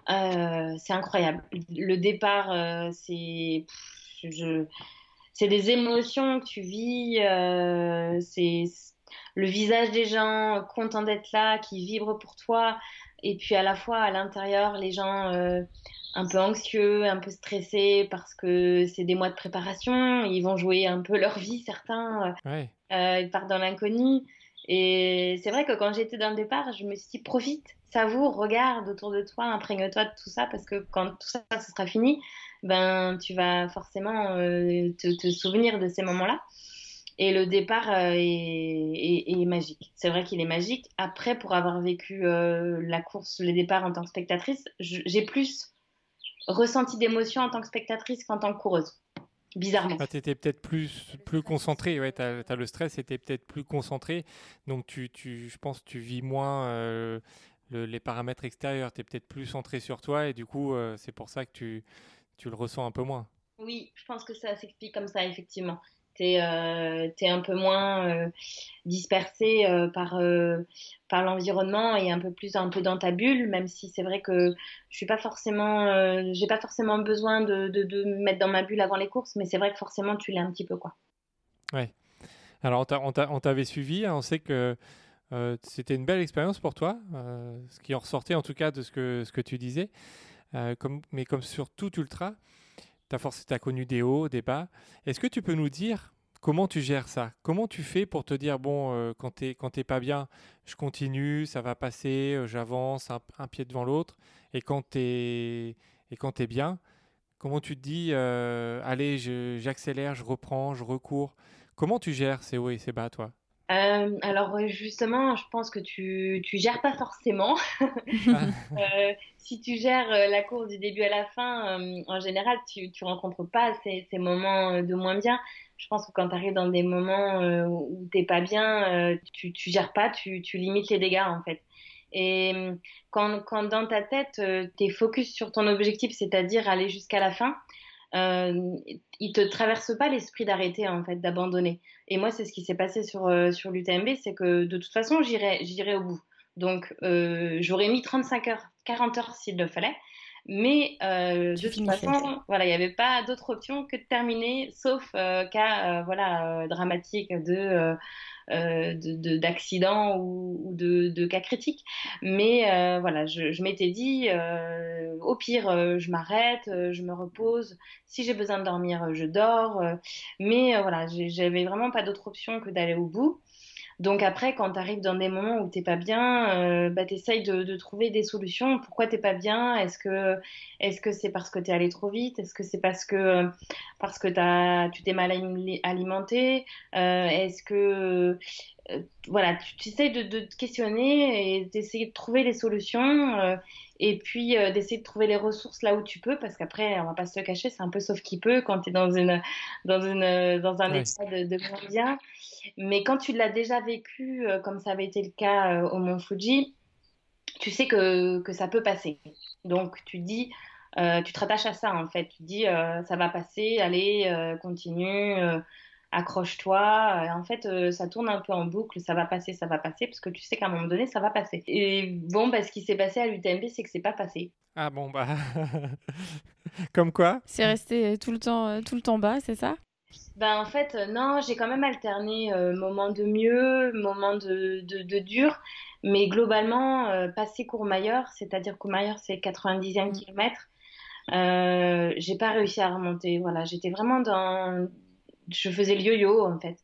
euh, c'est incroyable. Le départ, euh, c'est c'est des émotions que tu vis, euh, c'est le visage des gens contents d'être là, qui vibrent pour toi, et puis à la fois à l'intérieur, les gens un peu anxieux, un peu stressés parce que c'est des mois de préparation, ils vont jouer un peu leur vie, certains, ouais. ils partent dans l'inconnu. Et c'est vrai que quand j'étais dans le départ, je me suis dit profite, savoure, regarde autour de toi, imprègne-toi de tout ça parce que quand tout ça ce sera fini, ben tu vas forcément euh, te, souvenir de ces moments-là. Et le départ euh, est, magique. C'est vrai qu'il est magique. Après, pour avoir vécu euh, la course, le départ en tant que spectatrice, j'ai plus ressenti d'émotions en tant que spectatrice qu'en tant que coureuse bizarrement. Ah, tu étais peut-être plus, plus concentré, ouais, tu as, as, le stress, était peut-être plus concentré, donc tu, tu, je pense que tu vis moins euh, le, les paramètres extérieurs, tu es peut-être plus centré sur toi et du coup euh, c'est pour ça que tu, tu le ressens un peu moins. Oui, je pense que ça s'explique comme ça, effectivement. Tu es, euh, es, un peu moins euh, dispersé euh, par, par l'environnement et un peu plus un peu dans ta bulle, même si c'est vrai que je suis pas forcément, j'ai pas forcément besoin de, de, de, me mettre dans ma bulle avant les courses, mais c'est vrai que forcément tu l'es un petit peu. quoi. Ouais. Alors, on t'avait suivi, hein, on sait que c'était une belle expérience pour toi, ce qui en ressortait en tout cas de ce que, ce que tu disais. comme, mais comme sur tout ultra, tu as, connu des hauts, des bas. Est-ce que tu peux nous dire comment tu gères ça? Comment tu fais pour te dire, bon, quand tu n'es pas bien, je continue, ça va passer, j'avance un, pied devant l'autre. Et quand tu es, bien, comment tu te dis, allez, j'accélère, je, reprends, je recours? Comment tu gères ces hauts et ces bas, toi? Euh, alors justement, je pense que tu tu gères pas forcément. euh, si tu gères euh, la course du début à la fin, euh, en général, tu tu rencontres pas ces, ces moments de moins bien. Je pense que quand tu arrives dans des moments où t'es pas bien, tu tu gères pas, tu tu limites les dégâts en fait. Et quand quand dans ta tête, tu es focus sur ton objectif, c'est-à-dire aller jusqu'à la fin, euh, il te traverse pas l'esprit d'arrêter en fait, d'abandonner. Et moi, c'est ce qui s'est passé sur euh, sur l'UTMB, c'est que de toute façon, j'irai j'irai au bout. Donc, euh, j'aurais mis 35 heures, 40 heures s'il le fallait. Mais euh, de toute façon, voilà, il n'y avait pas d'autre option que de terminer, sauf euh, cas voilà dramatique de euh, d'accidents ou, ou, de, de, cas critiques. Mais euh, voilà, je, je m'étais dit, euh, au pire, je m'arrête, je me repose. Si j'ai besoin de dormir, je dors. mais voilà, j'avais vraiment pas d'autre option que d'aller au bout. Donc après, quand tu arrives dans des moments où t'es pas bien, euh, bah, tu essayes de, trouver des solutions. Pourquoi t'es pas bien? Est-ce que est-ce que c'est parce que tu es allé trop vite? Est-ce que c'est parce que parce que as, tu t'es mal alimenté? Euh, Est-ce que euh, voilà, tu, essayes de, te questionner et d'essayer de trouver des solutions euh, et puis euh, d'essayer de trouver les ressources là où tu peux parce qu'après on va pas se le cacher c'est un peu sauf qui peut quand tu es dans une dans une dans un état de, de moins bien mais quand tu l'as déjà vécu comme ça avait été le cas au Mont Fuji tu sais que que ça peut passer. Donc tu dis tu te rattaches à ça en fait. Tu dis ça va passer allez continue accroche-toi. Euh, en fait, euh, ça tourne un peu en boucle, ça va passer, ça va passer, parce que tu sais qu'à un moment donné, ça va passer. Et bon, bah, ce qui s'est passé à l'UTMB, c'est que c'est pas passé. Ah bon, bah. Comme quoi? C'est resté tout le temps, tout le temps bas, c'est ça? Ben, en fait, non, j'ai quand même alterné euh, moments de mieux, moments de, de, de dur, mais globalement, euh, passé Courmayeur, c'est-à-dire Courmayeur, c'est 90e mm. kilomètre, euh, j'ai pas réussi à remonter. Voilà, j'étais vraiment dans, je faisais le yo-yo en fait.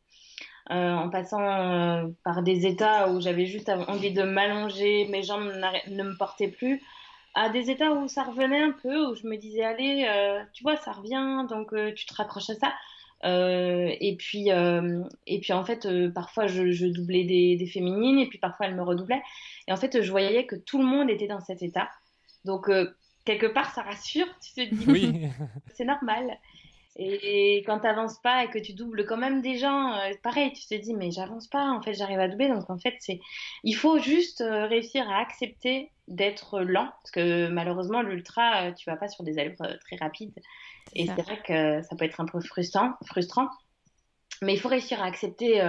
Euh, en passant euh, par des états où j'avais juste envie de m'allonger, mes jambes ne me portaient plus, à des états où ça revenait un peu, où je me disais allez, euh, tu vois, ça revient, donc tu te raccroches à ça. Et puis, et puis en fait, parfois je, je doublais des, des, féminines, et puis parfois elles me redoublaient. Et en fait, je voyais que tout le monde était dans cet état. Donc quelque part, ça rassure. Tu te dis, oui. c'est normal. Et quand tu n'avances pas et que tu doubles quand même des gens, euh, pareil, tu te dis mais j'avance pas, en fait j'arrive à doubler. Donc en fait c'est, il faut juste euh, réussir à accepter d'être lent, parce que malheureusement l'ultra, euh, tu vas pas sur des allures très rapides. Et c'est vrai que ça peut être un peu frustrant, frustrant. Mais il faut réussir à accepter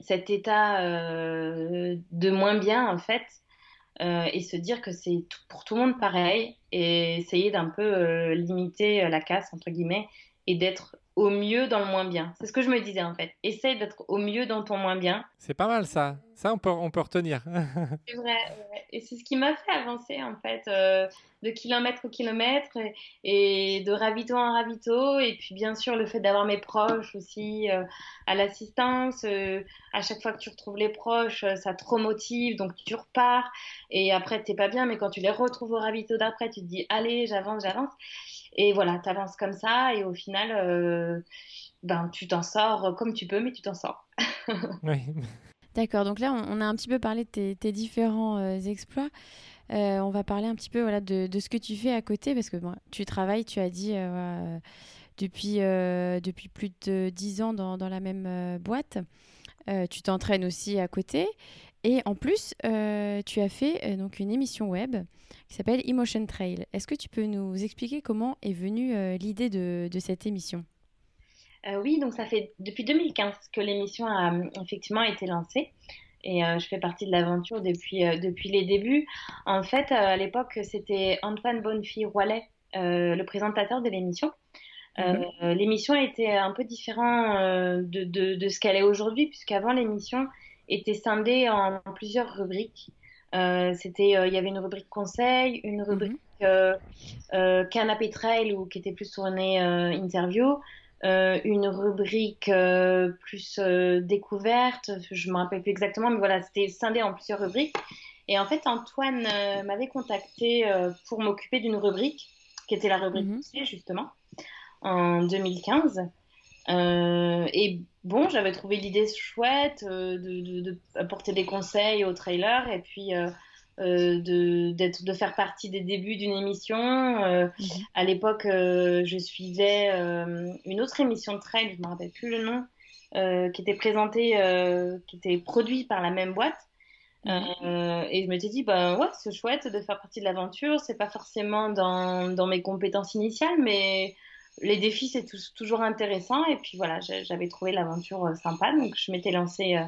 cet état de moins bien en fait. et se dire que c'est pour tout le monde pareil et essayer d'un peu limiter la casse entre guillemets et d'être au mieux dans le moins bien. C'est ce que je me disais en fait. Essaye d'être au mieux dans ton moins bien. C'est pas mal ça. Ça, on peut, on peut retenir. c'est vrai. Et c'est ce qui m'a fait avancer en fait, euh, de kilomètre au kilomètre et, de ravito en ravito. Et puis bien sûr, le fait d'avoir mes proches aussi euh, à l'assistance. Euh, à chaque fois que tu retrouves les proches, ça te remotive. Donc tu repars. Et après, t'es pas bien. Mais quand tu les retrouves au ravito d'après, tu te dis allez, j'avance, j'avance. Et voilà, tu avances comme ça et au final, euh, ben, tu t'en sors comme tu peux, mais tu t'en sors. oui. D'accord, donc là, on, a un petit peu parlé de tes, différents euh, exploits. Euh, on va parler un petit peu voilà, de, de, ce que tu fais à côté, parce que bon, tu travailles, tu as dit, euh, depuis, euh, depuis plus de 10 ans dans, dans la même boîte. tu t'entraînes aussi à côté. Et en plus, tu as fait donc une émission web qui s'appelle Emotion Trail. Est-ce que tu peux nous expliquer comment est venue euh, l'idée de, de, cette émission? Euh, Oui, donc ça fait depuis 2015 que l'émission a euh, effectivement été lancée. Et euh, je fais partie de l'aventure depuis, euh, depuis les débuts. En fait, à l'époque, c'était Antoine Bonnefi-Roilet, le présentateur de l'émission. Mhm. l'émission était un peu différente de, de, de, ce qu'elle est aujourd'hui, puisqu'avant l'émission était scindée en plusieurs rubriques. C'était, il y avait une rubrique conseil, une mhm. rubrique canapé trail ou qui était plus tournée interview, euh, une rubrique euh, plus euh, découverte, je me rappelle plus exactement, mais voilà, c'était scindé en plusieurs rubriques. Et en fait, Antoine m'avait contacté pour m'occuper d'une rubrique, qui était la rubrique mm justement, en 2015. Et bon, j'avais trouvé l'idée chouette de, de, de, apporter des conseils au trailer et puis euh, de, de faire partie des débuts d'une émission. Euh, mhm. À l'époque, euh, je suivais une autre émission de trail, je ne me rappelle plus le nom, qui était présentée, qui était produite par la même boîte. Mhm. et je me suis dit, bah ouais, c'est chouette de faire partie de l'aventure. C'est pas forcément dans, dans, mes compétences initiales, mais les défis, c'est toujours intéressant. Et puis voilà, j'avais trouvé l'aventure sympa, donc je m'étais lancée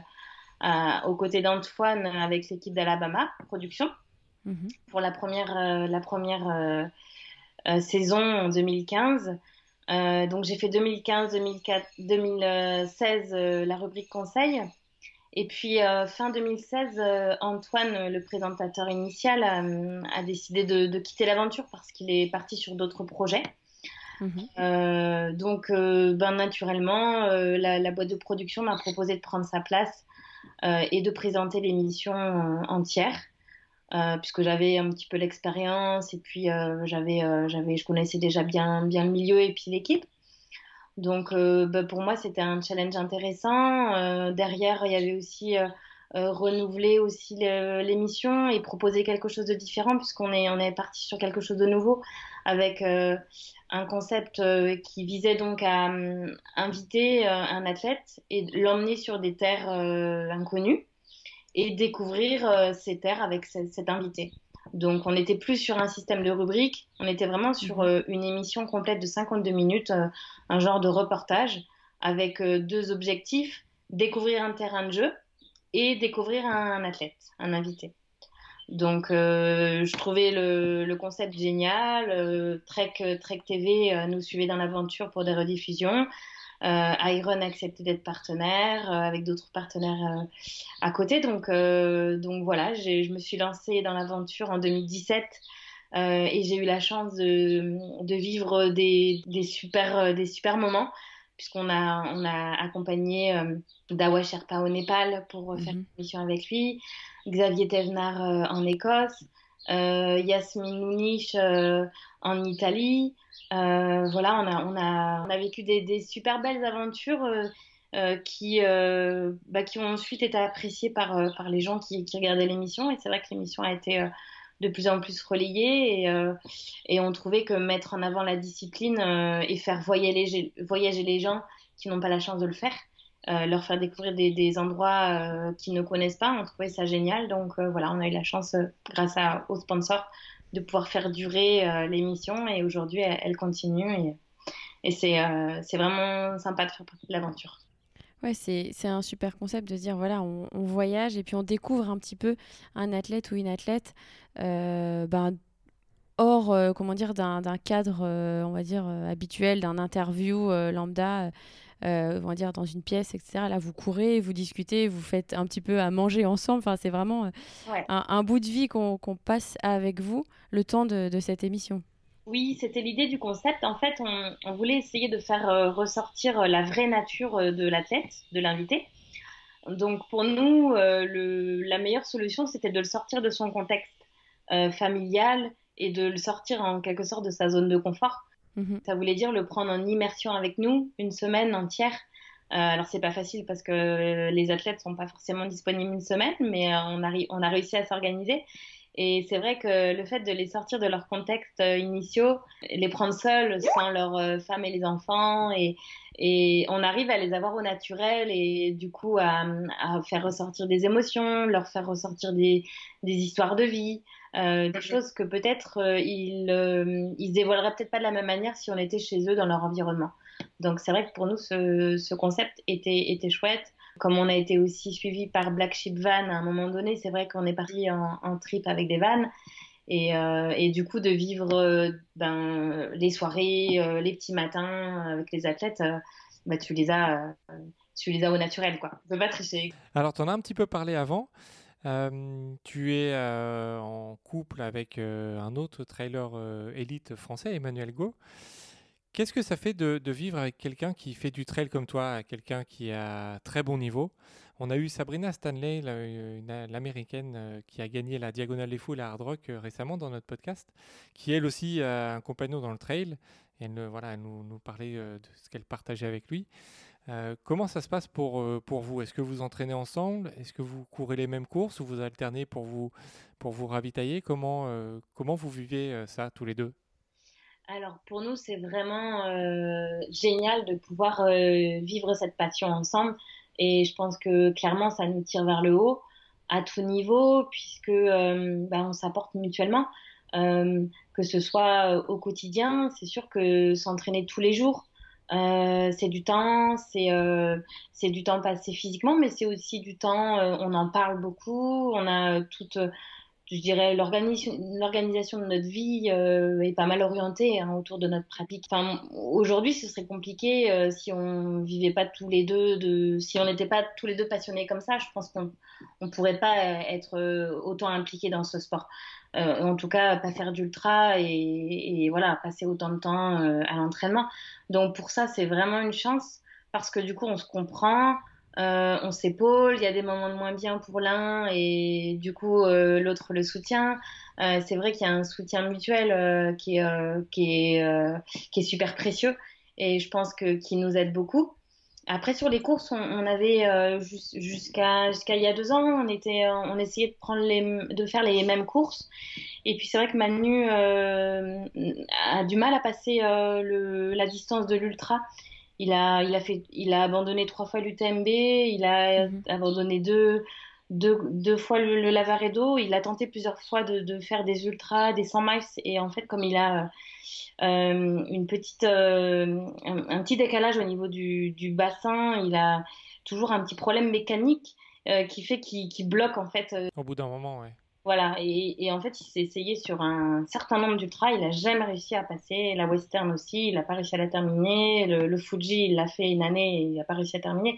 aux côtés d'Antoine avec l'équipe d'Alabama Production mhm. pour la première, euh, la première euh, euh, saison en 2015. donc j'ai fait 2015, 2004, 2016 la rubrique conseil. Et puis fin 2016, Antoine, le présentateur initial, a décidé de, quitter l'aventure parce qu'il est parti sur d'autres projets. Mhm. donc, ben, naturellement, la, la, boîte de production m'a proposé de prendre sa place euh, et de présenter l'émission euh, entière. Euh, puisque j'avais un petit peu l'expérience et puis j'avais, j'avais, je connaissais déjà bien, bien le milieu et puis l'équipe. Donc bah, pour moi c'était un challenge intéressant. derrière il y avait aussi renouveler aussi l'émission et proposer quelque chose de différent puisqu'on est on est parti sur quelque chose de nouveau avec un concept euh, qui visait donc à euh, inviter euh, un athlète et l'emmener sur des terres inconnues et découvrir ces terres avec cet invité. Donc on n'était plus sur un système de rubrique, on était vraiment sur mhm. une émission complète de 52 minutes, un genre de reportage avec deux objectifs, découvrir un terrain de jeu et découvrir un athlète, un invité. Donc, euh, je trouvais le, concept génial. Euh, Trek, Trek TV euh, nous suivait dans l'aventure pour des rediffusions. Euh, Iron a accepté d'être partenaire avec d'autres partenaires à côté. Donc, voilà, je me suis lancée dans l'aventure en 2017 et j'ai eu la chance de, vivre des, super, des super moments puisqu'on a, on a accompagné Dawa Sherpa au Népal pour faire mhm. une mission avec lui. Xavier Thévenard euh, en Écosse, euh, Yasmine Mounich euh, en Italie. voilà, on a, on, a, on a vécu des, des super belles aventures. qui, bah, qui ont ensuite été appréciées par, par les gens qui, qui regardaient l'émission. Et c'est vrai que l'émission a été de plus en plus relayée et, et, on trouvait que mettre en avant la discipline et faire voyager, voyager les gens qui n'ont pas la chance de le faire, euh, leur faire découvrir des, des endroits euh, qu'ils ne connaissent pas. On trouvait ça génial. Donc euh, voilà, on a eu la chance, grâce à, aux sponsors, de pouvoir faire durer l'émission. Et aujourd'hui, elle, continue. Et, et c'est vraiment sympa de faire partie de l'aventure. Ouais, c'est un super concept de se dire voilà, on, on, voyage et puis on découvre un petit peu un athlète ou une athlète ben, hors comment dire d'un cadre on va dire habituel d'un interview lambda euh, on va dire dans une pièce, etc. Là, vous courez, vous discutez, vous faites un petit peu à manger ensemble. Enfin, c'est vraiment euh, un, bout de vie qu'on passe avec vous le temps de, cette émission. Oui, c'était l'idée du concept. En fait, on, voulait essayer de faire euh, ressortir la vraie nature de la tête de l'invité. Donc pour nous, la meilleure solution, c'était de le sortir de son contexte familial et de le sortir en quelque sorte de sa zone de confort Mhm. Ça voulait dire le prendre en immersion avec nous une semaine entière. Euh, alors c'est pas facile parce que les athlètes sont pas forcément disponibles une semaine, mais euh, on, a, on a réussi à s'organiser. Et c'est vrai que le fait de les sortir de leur contexte euh, initiaux, les prendre seuls sans leurs femmes et les enfants, et, et on arrive à les avoir au naturel et du coup à, à faire ressortir des émotions, leur faire ressortir des, des histoires de vie. Euh, des choses que peut-être euh, ils, euh, ils dévoileraient peut-être pas de la même manière si on était chez eux dans leur environnement. Donc c'est vrai que pour nous ce, ce concept était, était chouette. Comme on a été aussi suivi par Black Sheep Van à un moment donné, c'est vrai qu'on est parti en, trip avec des vannes Et, et, du coup, de vivre ben, les soirées, les petits matins avec les athlètes, bah, tu les as tu les as au naturel, quoi. Tu peux pas tricher. Alors, tu en as un petit peu parlé avant. Euh, tu es euh, en couple avec euh, un autre trailer élite français, Emmanuel Go. Qu'est-ce que ça fait de, vivre avec quelqu'un qui fait du trail comme toi, quelqu'un qui a très bon niveau? On a eu Sabrina Stanley, l'américaine qui a gagné la Diagonale des Fous et la Hard Rock récemment dans notre podcast, qui elle aussi a un compagnon dans le trail. elle, voilà, elle nous, parlait de ce qu'elle partageait avec lui. Euh, comment ça se passe pour, euh, pour vous? Est-ce que vous entraînez ensemble? Est-ce que vous courez les mêmes courses ou vous alternez pour vous, pour vous ravitailler? Comment, euh, comment vous vivez ça tous les deux? Alors pour nous, c'est vraiment génial de pouvoir vivre cette passion ensemble. Et je pense que clairement, ça nous tire vers le haut à tout niveau, puisque bah, on s'apporte mutuellement. que ce soit au quotidien, c'est sûr que s'entraîner tous les jours, euh, c'est du temps, c'est euh, c'est du temps passé physiquement, mais c'est aussi du temps. Euh, on en parle beaucoup. On a toute, je dirais, l'organisation de notre vie est pas mal orientée hein, autour de notre pratique. Enfin, aujourd'hui, ce serait compliqué si on vivait pas tous les deux, de, si on n'était pas tous les deux passionnés comme ça. Je pense qu'on on pourrait pas être autant impliqués dans ce sport. Euh, en tout cas pas faire d'ultra et, voilà passer autant de temps euh, à l'entraînement. Donc pour ça c'est vraiment une chance parce que du coup on se comprend, euh, on s'épaule, il y a des moments de moins bien pour l'un et du coup l'autre le soutient. c'est vrai qu'il y a un soutien mutuel qui est, super précieux et je pense que qui nous aide beaucoup. Après sur les courses, on, avait euh, jusqu'à il y a deux ans, on était, euh, on essayait de faire les mêmes courses. Et puis c'est vrai que Manu euh, a du mal à passer la distance de l'ultra. Il a, il a fait, il a abandonné trois fois l'UTMB, il a mhm. abandonné deux, deux, deux, fois le, le Lavaredo. Il a tenté plusieurs fois de, de, faire des ultras, des 100 miles. Et en fait, comme il a euh, une petite, euh, un, petit décalage au niveau du, du, bassin. Il a toujours un petit problème mécanique euh, qui fait qu'il bloque en fait. Au bout d'un moment, ouais. Voilà, et, et, en fait, il s'est essayé sur un certain nombre d'ultras, il n'a jamais réussi à passer. La Western aussi, il n'a pas réussi à la terminer. Le, le Fuji, il l'a fait une année et il n'a pas réussi à terminer.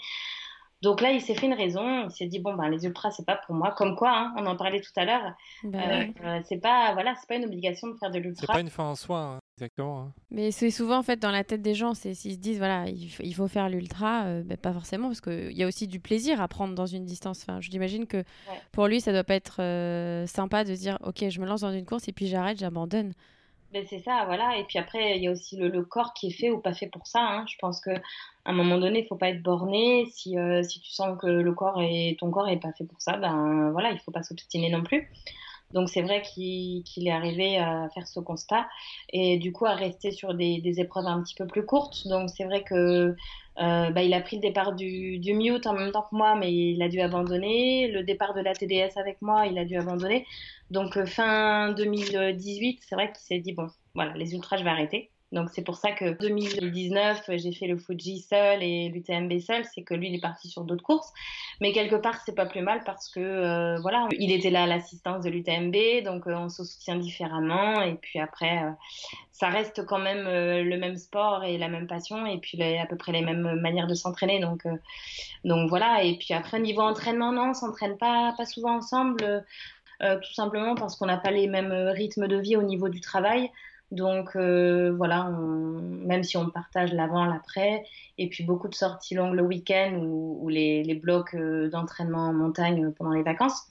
Donc là, il s'est fait une raison. Il s'est dit bon ben les ultras c'est pas pour moi. Comme quoi, hein, on en parlait tout à l'heure. Bah euh, c'est pas voilà, c'est pas une obligation de faire de l'ultra. C'est pas une fin en soi, hein, exactement. Hein. Mais c'est souvent en fait dans la tête des gens, c'est s'ils se disent voilà, il, faut faire l'ultra, euh, ben, pas forcément parce qu'il y a aussi du plaisir à prendre dans une distance. Enfin, je l'imagine que pour lui, ça doit pas être euh, sympa de dire ok, je me lance dans une course et puis j'arrête, j'abandonne. Ben c'est ça, voilà. Et puis après, il y a aussi le, corps qui est fait ou pas fait pour ça. Hein. Je pense qu'à un moment donné, il faut pas être borné. Si, euh, si tu sens que le corps est, ton corps est pas fait pour ça, ben voilà, il faut pas s'obstiner non plus. Donc c'est vrai qu'il est arrivé à faire ce constat et du coup à rester sur des, épreuves un petit peu plus courtes. Donc c'est vrai que euh, bah, il a pris le départ du, du mute en même temps que moi, mais il a dû abandonner. Le départ de la TDS avec moi, il a dû abandonner. Donc euh, fin 2018, c'est vrai qu'il s'est dit bon, voilà, les ultras, je vais arrêter. Donc c'est pour ça que 2019, j'ai fait le Fuji seul et l'UTMB seul, c'est que lui il est parti sur d'autres courses. Mais quelque part c'est pas plus mal parce que euh, voilà, il était là à l'assistance de l'UTMB, donc euh, on se soutient différemment et puis après euh, ça reste quand même le même sport et la même passion et puis à peu près les mêmes manières de s'entraîner. Donc donc voilà et puis après niveau entraînement non, on s'entraîne pas pas souvent ensemble. tout simplement parce qu'on n'a pas les mêmes rythmes de vie au niveau du travail. Donc euh, voilà, même si on partage l'avant, l'après, et puis beaucoup de sorties longues le week-end ou, les, les, blocs euh, d'entraînement en montagne pendant les vacances.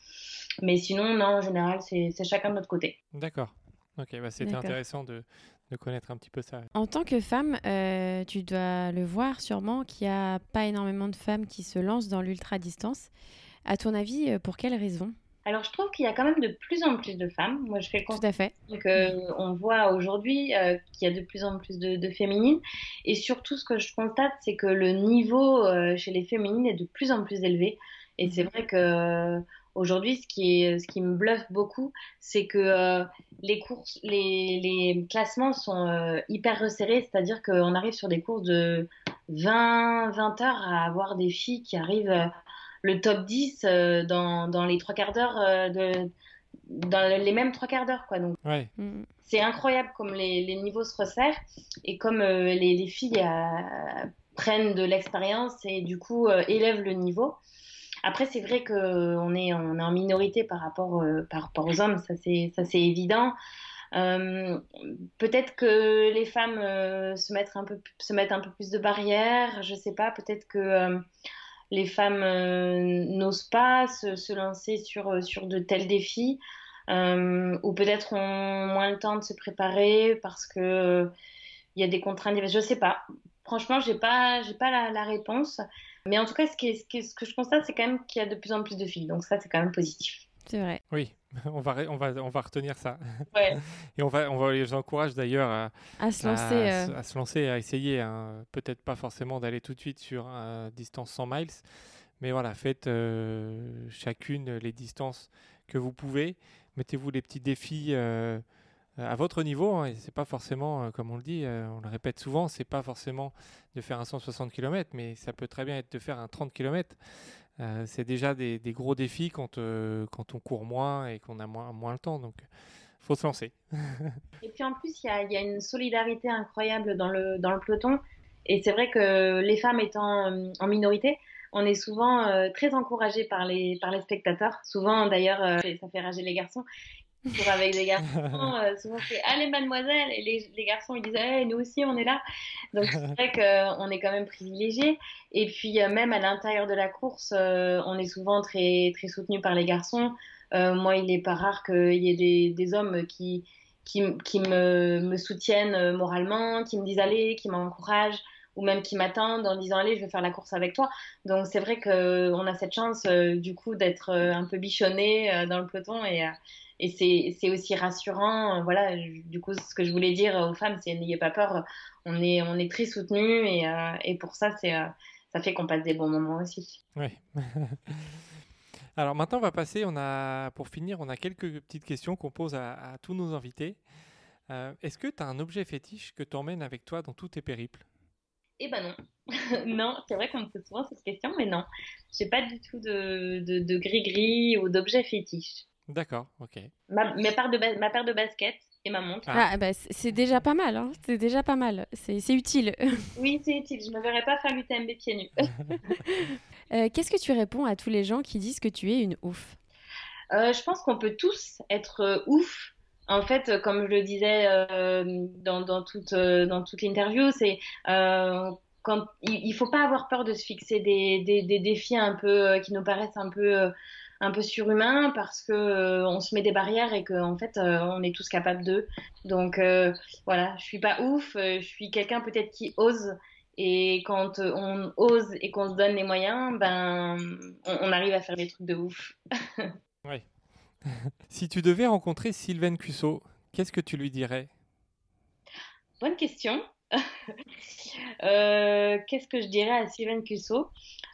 Mais sinon, non, en général, c'est chacun de notre côté. D'accord. Ok, bah c'était intéressant de, de, connaître un petit peu ça. En tant que femme, euh, tu dois le voir sûrement qu'il n'y a pas énormément de femmes qui se lancent dans l'ultra-distance. À ton avis, pour quelles raisons? Alors, je trouve qu'il y a quand même de plus en plus de femmes. Moi, je fais le constat que on voit aujourd'hui euh, qu'il y a de plus en plus de, féminines. Et surtout, ce que je constate, c'est que le niveau euh, chez les féminines est de plus en plus élevé. Et c'est mhm. vrai que euh, aujourd'hui, ce qui est, ce qui me bluffe beaucoup, c'est que les courses, les, les classements sont hyper resserrés. C'est-à-dire qu'on arrive sur des courses de 20, 20 heures à avoir des filles qui arrivent le top 10 euh, dans, dans, les trois quarts d'heure euh, de dans les mêmes trois quarts d'heure, quoi. Donc, Ouais. Mm. c'est incroyable comme les, les niveaux se resserrent et comme euh, les, les filles euh, prennent de l'expérience et du coup euh, élèvent le niveau. Après, c'est vrai qu'on est, on est en minorité par rapport, euh, par rapport aux hommes, ça c'est, ça c'est évident. Euh, peut-être que les femmes euh, se, mettent un peu, se mettent un peu plus de barrières, je sais pas, peut-être que euh, les femmes euh, n'osent pas se, lancer sur, euh, sur de tels défis, euh, ou peut-être ont moins le temps de se préparer parce que il y a des contraintes. Je sais pas. Franchement, j'ai pas, pas la, réponse. Mais en tout cas, ce, ce que je constate, c'est quand même qu'il y a de plus en plus de filles. Donc ça, c'est quand même positif. C'est vrai. Oui, on va, on va, on va retenir ça. Ouais. Et on va, on va les encourage d'ailleurs à, À se à lancer. euh, à se lancer, à essayer. hein. Peut-être pas forcément d'aller tout de suite sur euh, distance 100 miles, mais voilà, faites euh, chacune les distances que vous pouvez. Mettez-vous les petits défis euh, à votre niveau. Hein, c'est pas forcément, euh, comme on le dit, euh, on le répète souvent, c'est pas forcément de faire un 160 km, mais ça peut très bien être de faire un 30 km. Euh, c'est déjà des, gros défis quand, euh, quand on court moins et qu'on a moins, moins le temps. Donc, faut se lancer. Et puis en plus, il y a, une solidarité incroyable dans le, dans le peloton. Et c'est vrai que les femmes étant euh, en minorité, on est souvent euh, très encouragés par les, par les spectateurs. Souvent, d'ailleurs, euh, ça fait rager les garçons. Pour avec des garçons, euh, souvent c'est Allez, mademoiselle Et les, les garçons, ils disent Eh, Nous aussi, on est là. Donc c'est vrai qu'on est quand même privilégiés. Et puis, euh, même à l'intérieur de la course, euh, on est souvent très, très soutenu par les garçons. Euh, moi, il n'est pas rare qu'il y ait des, des hommes qui, qui, qui me, me soutiennent euh, moralement, qui me disent allez, qui m'encouragent, ou même qui m'attendent en disant allez, je vais faire la course avec toi. Donc c'est vrai qu'on a cette chance euh, du coup d'être euh, un peu bichonné euh, dans le peloton et, euh, et c'est aussi rassurant. Euh, voilà, du coup, ce que je voulais dire aux femmes, c'est n'ayez pas peur, on est, on est très soutenus et, euh, et pour ça, c'est, euh, ça fait qu'on passe des bons moments aussi. Oui. Alors maintenant, on va passer, on a, pour finir, on a quelques petites questions qu'on pose à, à tous nos invités. Euh, Est-ce que tu as un objet fétiche que tu emmènes avec toi dans tous tes périples? Eh ben non. non, c'est vrai qu'on me pose souvent cette question, mais non. J'ai pas du tout de, de, de gris-gris ou d'objet fétiche. D'accord, ok. Ma, mes paires de ma paire de baskets et ma montre. Ah. Ah, bah, c'est c'est déjà pas mal. hein. C'est déjà pas mal. C'est c'est utile. Oui, c'est utile. Je me verrais pas faire l'UTMB pieds nus. Euh, Qu'est-ce que tu réponds à tous les gens qui disent que tu es une ouf? Euh, je pense qu'on peut tous être euh, ouf. En fait, comme je le disais euh, dans, dans toute, euh, dans toute l'interview, c'est euh, quand il, il faut pas avoir peur de se fixer des, des, des défis un peu euh, qui nous paraissent un peu euh, un peu surhumains parce que euh, on se met des barrières et qu'en en fait euh, on est tous capables d'eux. Donc euh, voilà, je suis pas ouf, je suis quelqu'un peut-être qui ose et quand on ose et qu'on se donne les moyens, ben on, on arrive à faire des trucs de ouf. Oui. si tu devais rencontrer Sylvaine Cusso, qu'est-ce que tu lui dirais? Bonne question. Euh, Qu'est-ce que je dirais à Sylvain Cusso?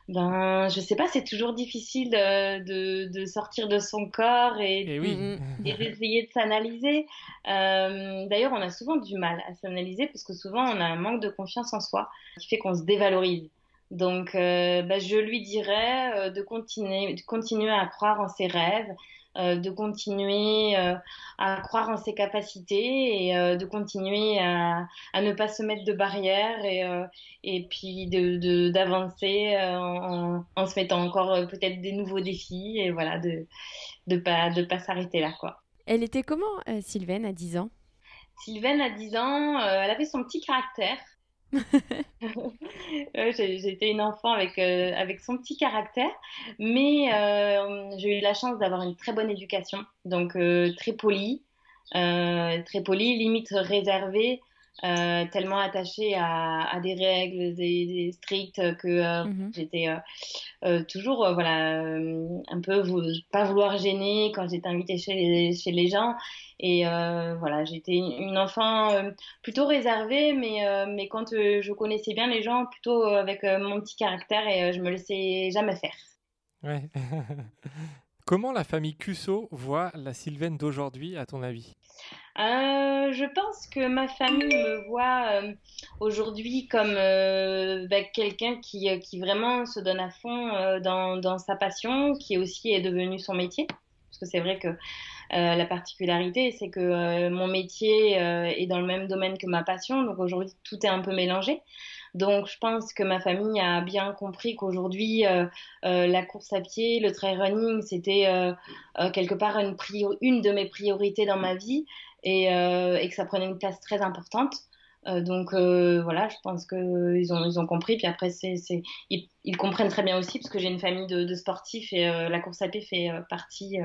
Ben, je sais pas, c'est toujours difficile de, sortir de son corps et, Eh oui. Et d'essayer de s'analyser. Euh, d'ailleurs, on a souvent du mal à s'analyser parce que souvent on a un manque de confiance en soi qui fait qu'on se dévalorise. Donc, euh, ben, je lui dirais de continuer, de continuer à croire en ses rêves, de continuer euh, à croire en ses capacités et euh, de continuer à, à ne pas se mettre de barrières et, euh, et puis de, de- d'avancer euh, en, en- se mettant encore euh, peut-être des nouveaux défis et voilà, de de pas, de pas s'arrêter là, quoi. Elle était comment, euh, Sylvaine, à 10 ans? Sylvaine, à 10 ans, euh, elle avait son petit caractère. J'étais une enfant avec, euh, avec son petit caractère, mais euh, j'ai eu la chance d'avoir une très bonne éducation, donc euh, très polie, très polie, limite réservée, euh, tellement attachée à, à des règles des, des strictes que euh, Mhm. j'étais euh, toujours voilà un peu vou- pas vouloir gêner quand j'étais invitée chez les, chez les gens et voilà j'étais une enfant plutôt réservée mais mais quand je connaissais bien les gens plutôt avec mon petit caractère et je me laissais jamais faire Ouais. Comment la famille Cusso voit la Sylvaine d'aujourd'hui, à ton avis? Euh, je pense que ma famille me voit euh, aujourd'hui comme euh, bah, quelqu'un qui, vraiment se donne à fond dans, dans sa passion, qui aussi est devenu son métier, parce que c'est vrai que la particularité, c'est que mon métier est dans le même domaine que ma passion, donc aujourd'hui tout est un peu mélangé. Donc, je pense que ma famille a bien compris qu'aujourd'hui, euh, euh, la course à pied, le trail running, c'était euh, quelque part une, une de mes priorités dans ma vie et, et que ça prenait une place très importante. Euh, donc euh, voilà, je pense qu'ils ont, ils ont compris. Puis après, c'est, c'est, ils, comprennent très bien aussi parce que j'ai une famille de, de sportifs et euh, la course à pied fait partie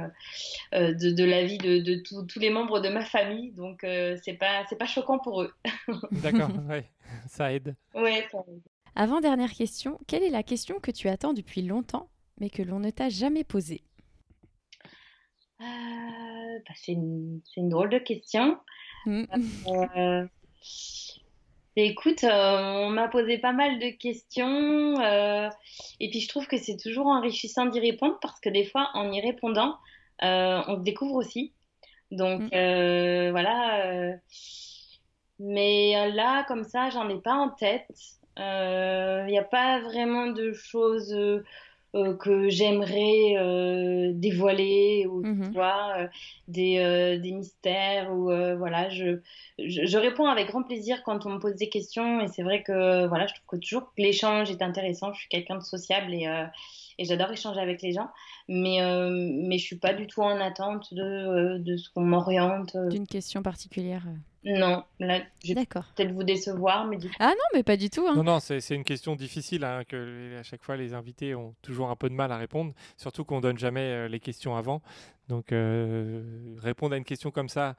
de, de, la vie de, de tous les membres de ma famille. Donc c'est pas c'est pas choquant pour eux. D'accord, ouais, ça aide. Ouais, ça aide. Avant dernière question, quelle est la question que tu attends depuis longtemps mais que l'on ne t'a jamais posée? Bah, c'est, une, c'est une drôle de question. Mm. Écoute, euh, on m'a posé pas mal de questions euh, et puis je trouve que c'est toujours enrichissant d'y répondre parce que des fois, en y répondant, euh, on se découvre aussi. Donc mm. voilà. mais là, comme ça, j'en ai pas en tête. Il n'y a pas vraiment de choses euh, que j'aimerais euh, dévoiler ou tu mhm. vois euh, des, des, mystères ou voilà je, je, réponds avec grand plaisir quand on me pose des questions et c'est vrai que voilà je trouve que toujours que l'échange est intéressant je suis quelqu'un de sociable et, et j'adore échanger avec les gens mais mais je suis pas du tout en attente de, de ce qu'on m'oriente d'une question particulière non, là, je vais peut-être vous décevoir, mais du coup... Ah non, mais pas du tout. Hein. Non, non, c'est une question difficile, hein, que à chaque fois les invités ont toujours un peu de mal à répondre, surtout qu'on donne jamais euh, les questions avant. Donc, euh, répondre à une question comme ça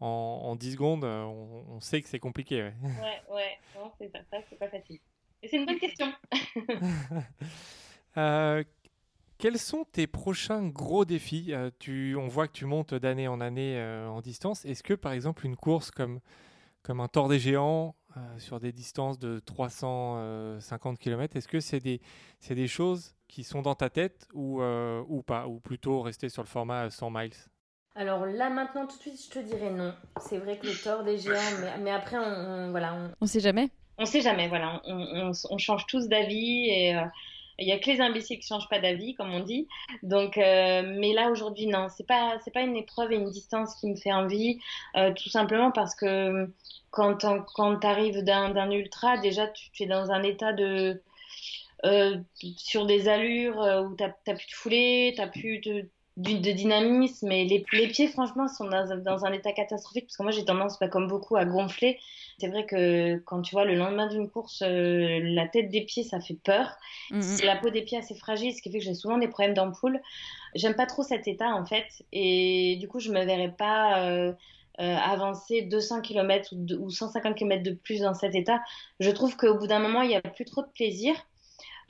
en, 10 secondes, euh, on, sait que c'est compliqué. Ouais, ouais, ouais non, c'est pas, c'est pas facile. Et c'est une bonne question. Quels sont tes prochains gros défis? Euh, tu, On voit que tu montes d'année en année euh, en distance. Est-ce que, par exemple, une course comme, comme un Tour des Géants euh, sur des distances de 350 km, est-ce que c'est des, des choses qui sont dans ta tête ou, ou pas? Ou plutôt rester sur le format 100 miles? Alors là maintenant tout de suite je te dirais non. C'est vrai que le Tour des géants, mais, après on, voilà. On... on sait jamais. On sait jamais, voilà. On, on change tous d'avis et il y a que les imbéciles qui changent pas d'avis, comme on dit. Donc, euh, mais là aujourd'hui, non, c'est pas c'est pas une épreuve et une distance qui me fait envie, euh, tout simplement parce que quand tu arrives d'un ultra, déjà tu, es dans un état de euh, sur des allures où tu n'as plus de foulée, tu plus de, de, dynamisme et les, les pieds franchement sont dans, dans, un état catastrophique parce que moi j'ai tendance pas comme beaucoup à gonfler c'est vrai que quand tu vois le lendemain d'une course, euh, la tête des pieds, ça fait peur. Mm-hmm. La peau des pieds assez fragile, ce qui fait que j'ai souvent des problèmes d'ampoule. J'aime pas trop cet état en fait, et du coup je me verrais pas euh, euh, avancer 200 km ou, ou 150 km de plus dans cet état. Je trouve qu'au bout d'un moment, il n'y a plus trop de plaisir.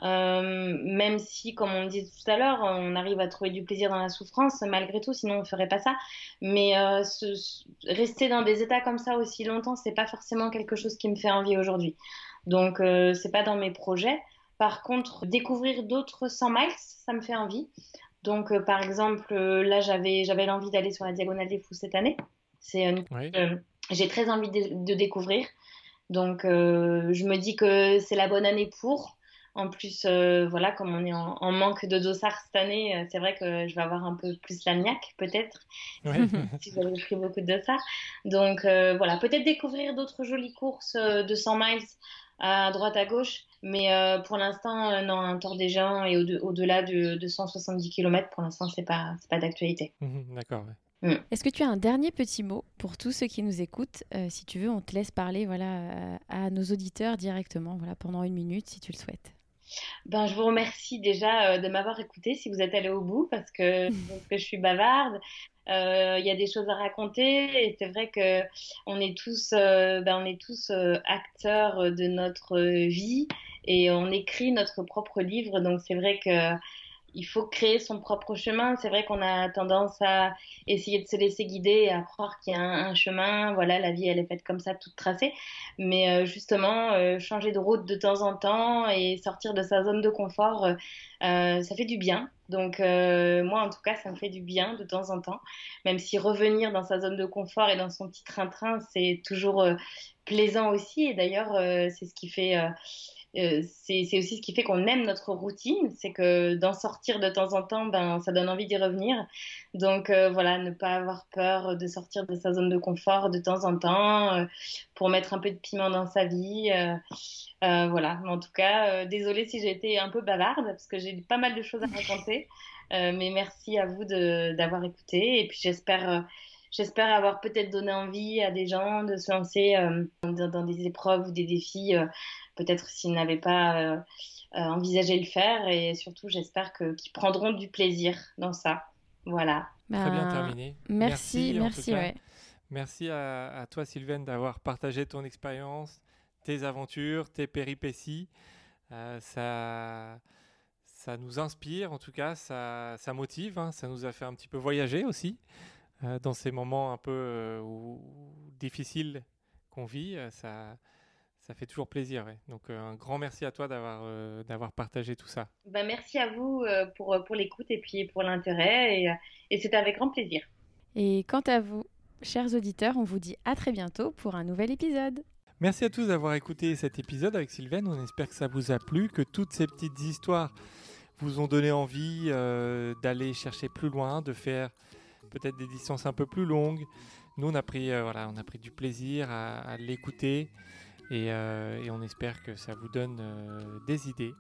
Euh, même si, comme on disait tout à l'heure, on arrive à trouver du plaisir dans la souffrance, malgré tout, sinon on ne ferait pas ça. Mais euh, rester dans des états comme ça aussi longtemps, c'est pas forcément quelque chose qui me fait envie aujourd'hui. Donc, euh, c'est pas dans mes projets. Par contre, découvrir d'autres 100 miles, ça me fait envie. Donc, par exemple, là, j'avais j'avais l'envie d'aller sur la diagonale des fous cette année. C'est j'ai très envie de, de découvrir. Donc, je me dis que c'est la bonne année pour. En plus, euh, voilà, comme on est en, manque de dossard cette année, euh, c'est vrai que je vais avoir un peu plus la niaque, peut-être, si j'avais pris beaucoup de dossard. Donc euh, voilà, peut-être découvrir d'autres jolies courses de 100 miles à droite à gauche, mais pour l'instant, non, un Tour des Géants et au-delà de, 270 km, pour l'instant, c'est pas, pas d'actualité. Mhm, d'accord. Mm. Est-ce que tu as un dernier petit mot pour tous ceux qui nous écoutent? Si tu veux, on te laisse parler voilà, à nos auditeurs directement voilà, pendant une minute si tu le souhaites. Ben, je vous remercie déjà euh, de m'avoir écouté si vous êtes allé au bout parce que, que je suis bavarde. Euh, il y a des choses à raconter et c'est vrai que on est tous, euh, ben, on est tous acteurs de notre vie et on écrit notre propre livre. Donc c'est vrai que il faut créer son propre chemin. C'est vrai qu'on a tendance à essayer de se laisser guider et à croire qu'il y a un, chemin. Voilà, la vie, elle est faite comme ça, toute tracée. Mais euh, justement, euh, changer de route de temps en temps et sortir de sa zone de confort, euh, ça fait du bien. Donc, moi, en tout cas, ça me fait du bien de temps en temps. Même si revenir dans sa zone de confort et dans son petit train-train, c'est toujours plaisant aussi. Et d'ailleurs, c'est ce qui fait c'est aussi ce qui fait qu'on aime notre routine, c'est que d'en sortir de temps en temps, ben, ça donne envie d'y revenir. Donc voilà, ne pas avoir peur de sortir de sa zone de confort de temps en temps pour mettre un peu de piment dans sa vie. voilà, en tout cas, désolée si j'ai été un peu bavarde parce que j'ai pas mal de choses à raconter. mais merci à vous d'avoir écouté et puis j'espère j'espère avoir peut-être donné envie à des gens de se lancer euh, dans, des épreuves ou des défis, euh, peut-être s'ils n'avaient pas euh, envisagé le faire. Et surtout, j'espère qu'ils prendront du plaisir dans ça. Voilà. Très bien ben, terminé. Merci, merci. merci, merci à, toi, Sylvaine, d'avoir partagé ton expérience, tes aventures, tes péripéties. ça ça nous inspire, en tout cas, ça, ça motive, hein. ça nous a fait un petit peu voyager aussi. Euh, dans ces moments un peu euh, difficiles qu'on vit, euh, ça, ça fait toujours plaisir. Donc un grand merci à toi d'avoir d'avoir partagé tout ça. Ben, merci à vous pour, pour l'écoute et puis pour l'intérêt et, et c'était avec grand plaisir. Et quant à vous, chers auditeurs, on vous dit à très bientôt pour un nouvel épisode. Merci à tous d'avoir écouté cet épisode avec Sylvaine. On espère que ça vous a plu, que toutes ces petites histoires vous ont donné envie d'aller chercher plus loin, de faire peut-être des distances un peu plus longues. Nous, on a pris, euh, voilà, on a pris du plaisir à, l'écouter euh, et, on espère que ça vous donne euh, des idées.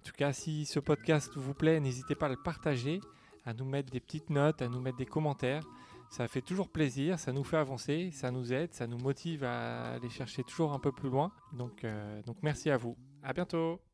En tout cas, si ce podcast vous plaît, n'hésitez pas à le partager, à nous mettre des petites notes, à nous mettre des commentaires. Ça fait toujours plaisir, ça nous fait avancer, ça nous aide, ça nous motive à aller chercher toujours un peu plus loin. Donc, donc merci à vous. À bientôt.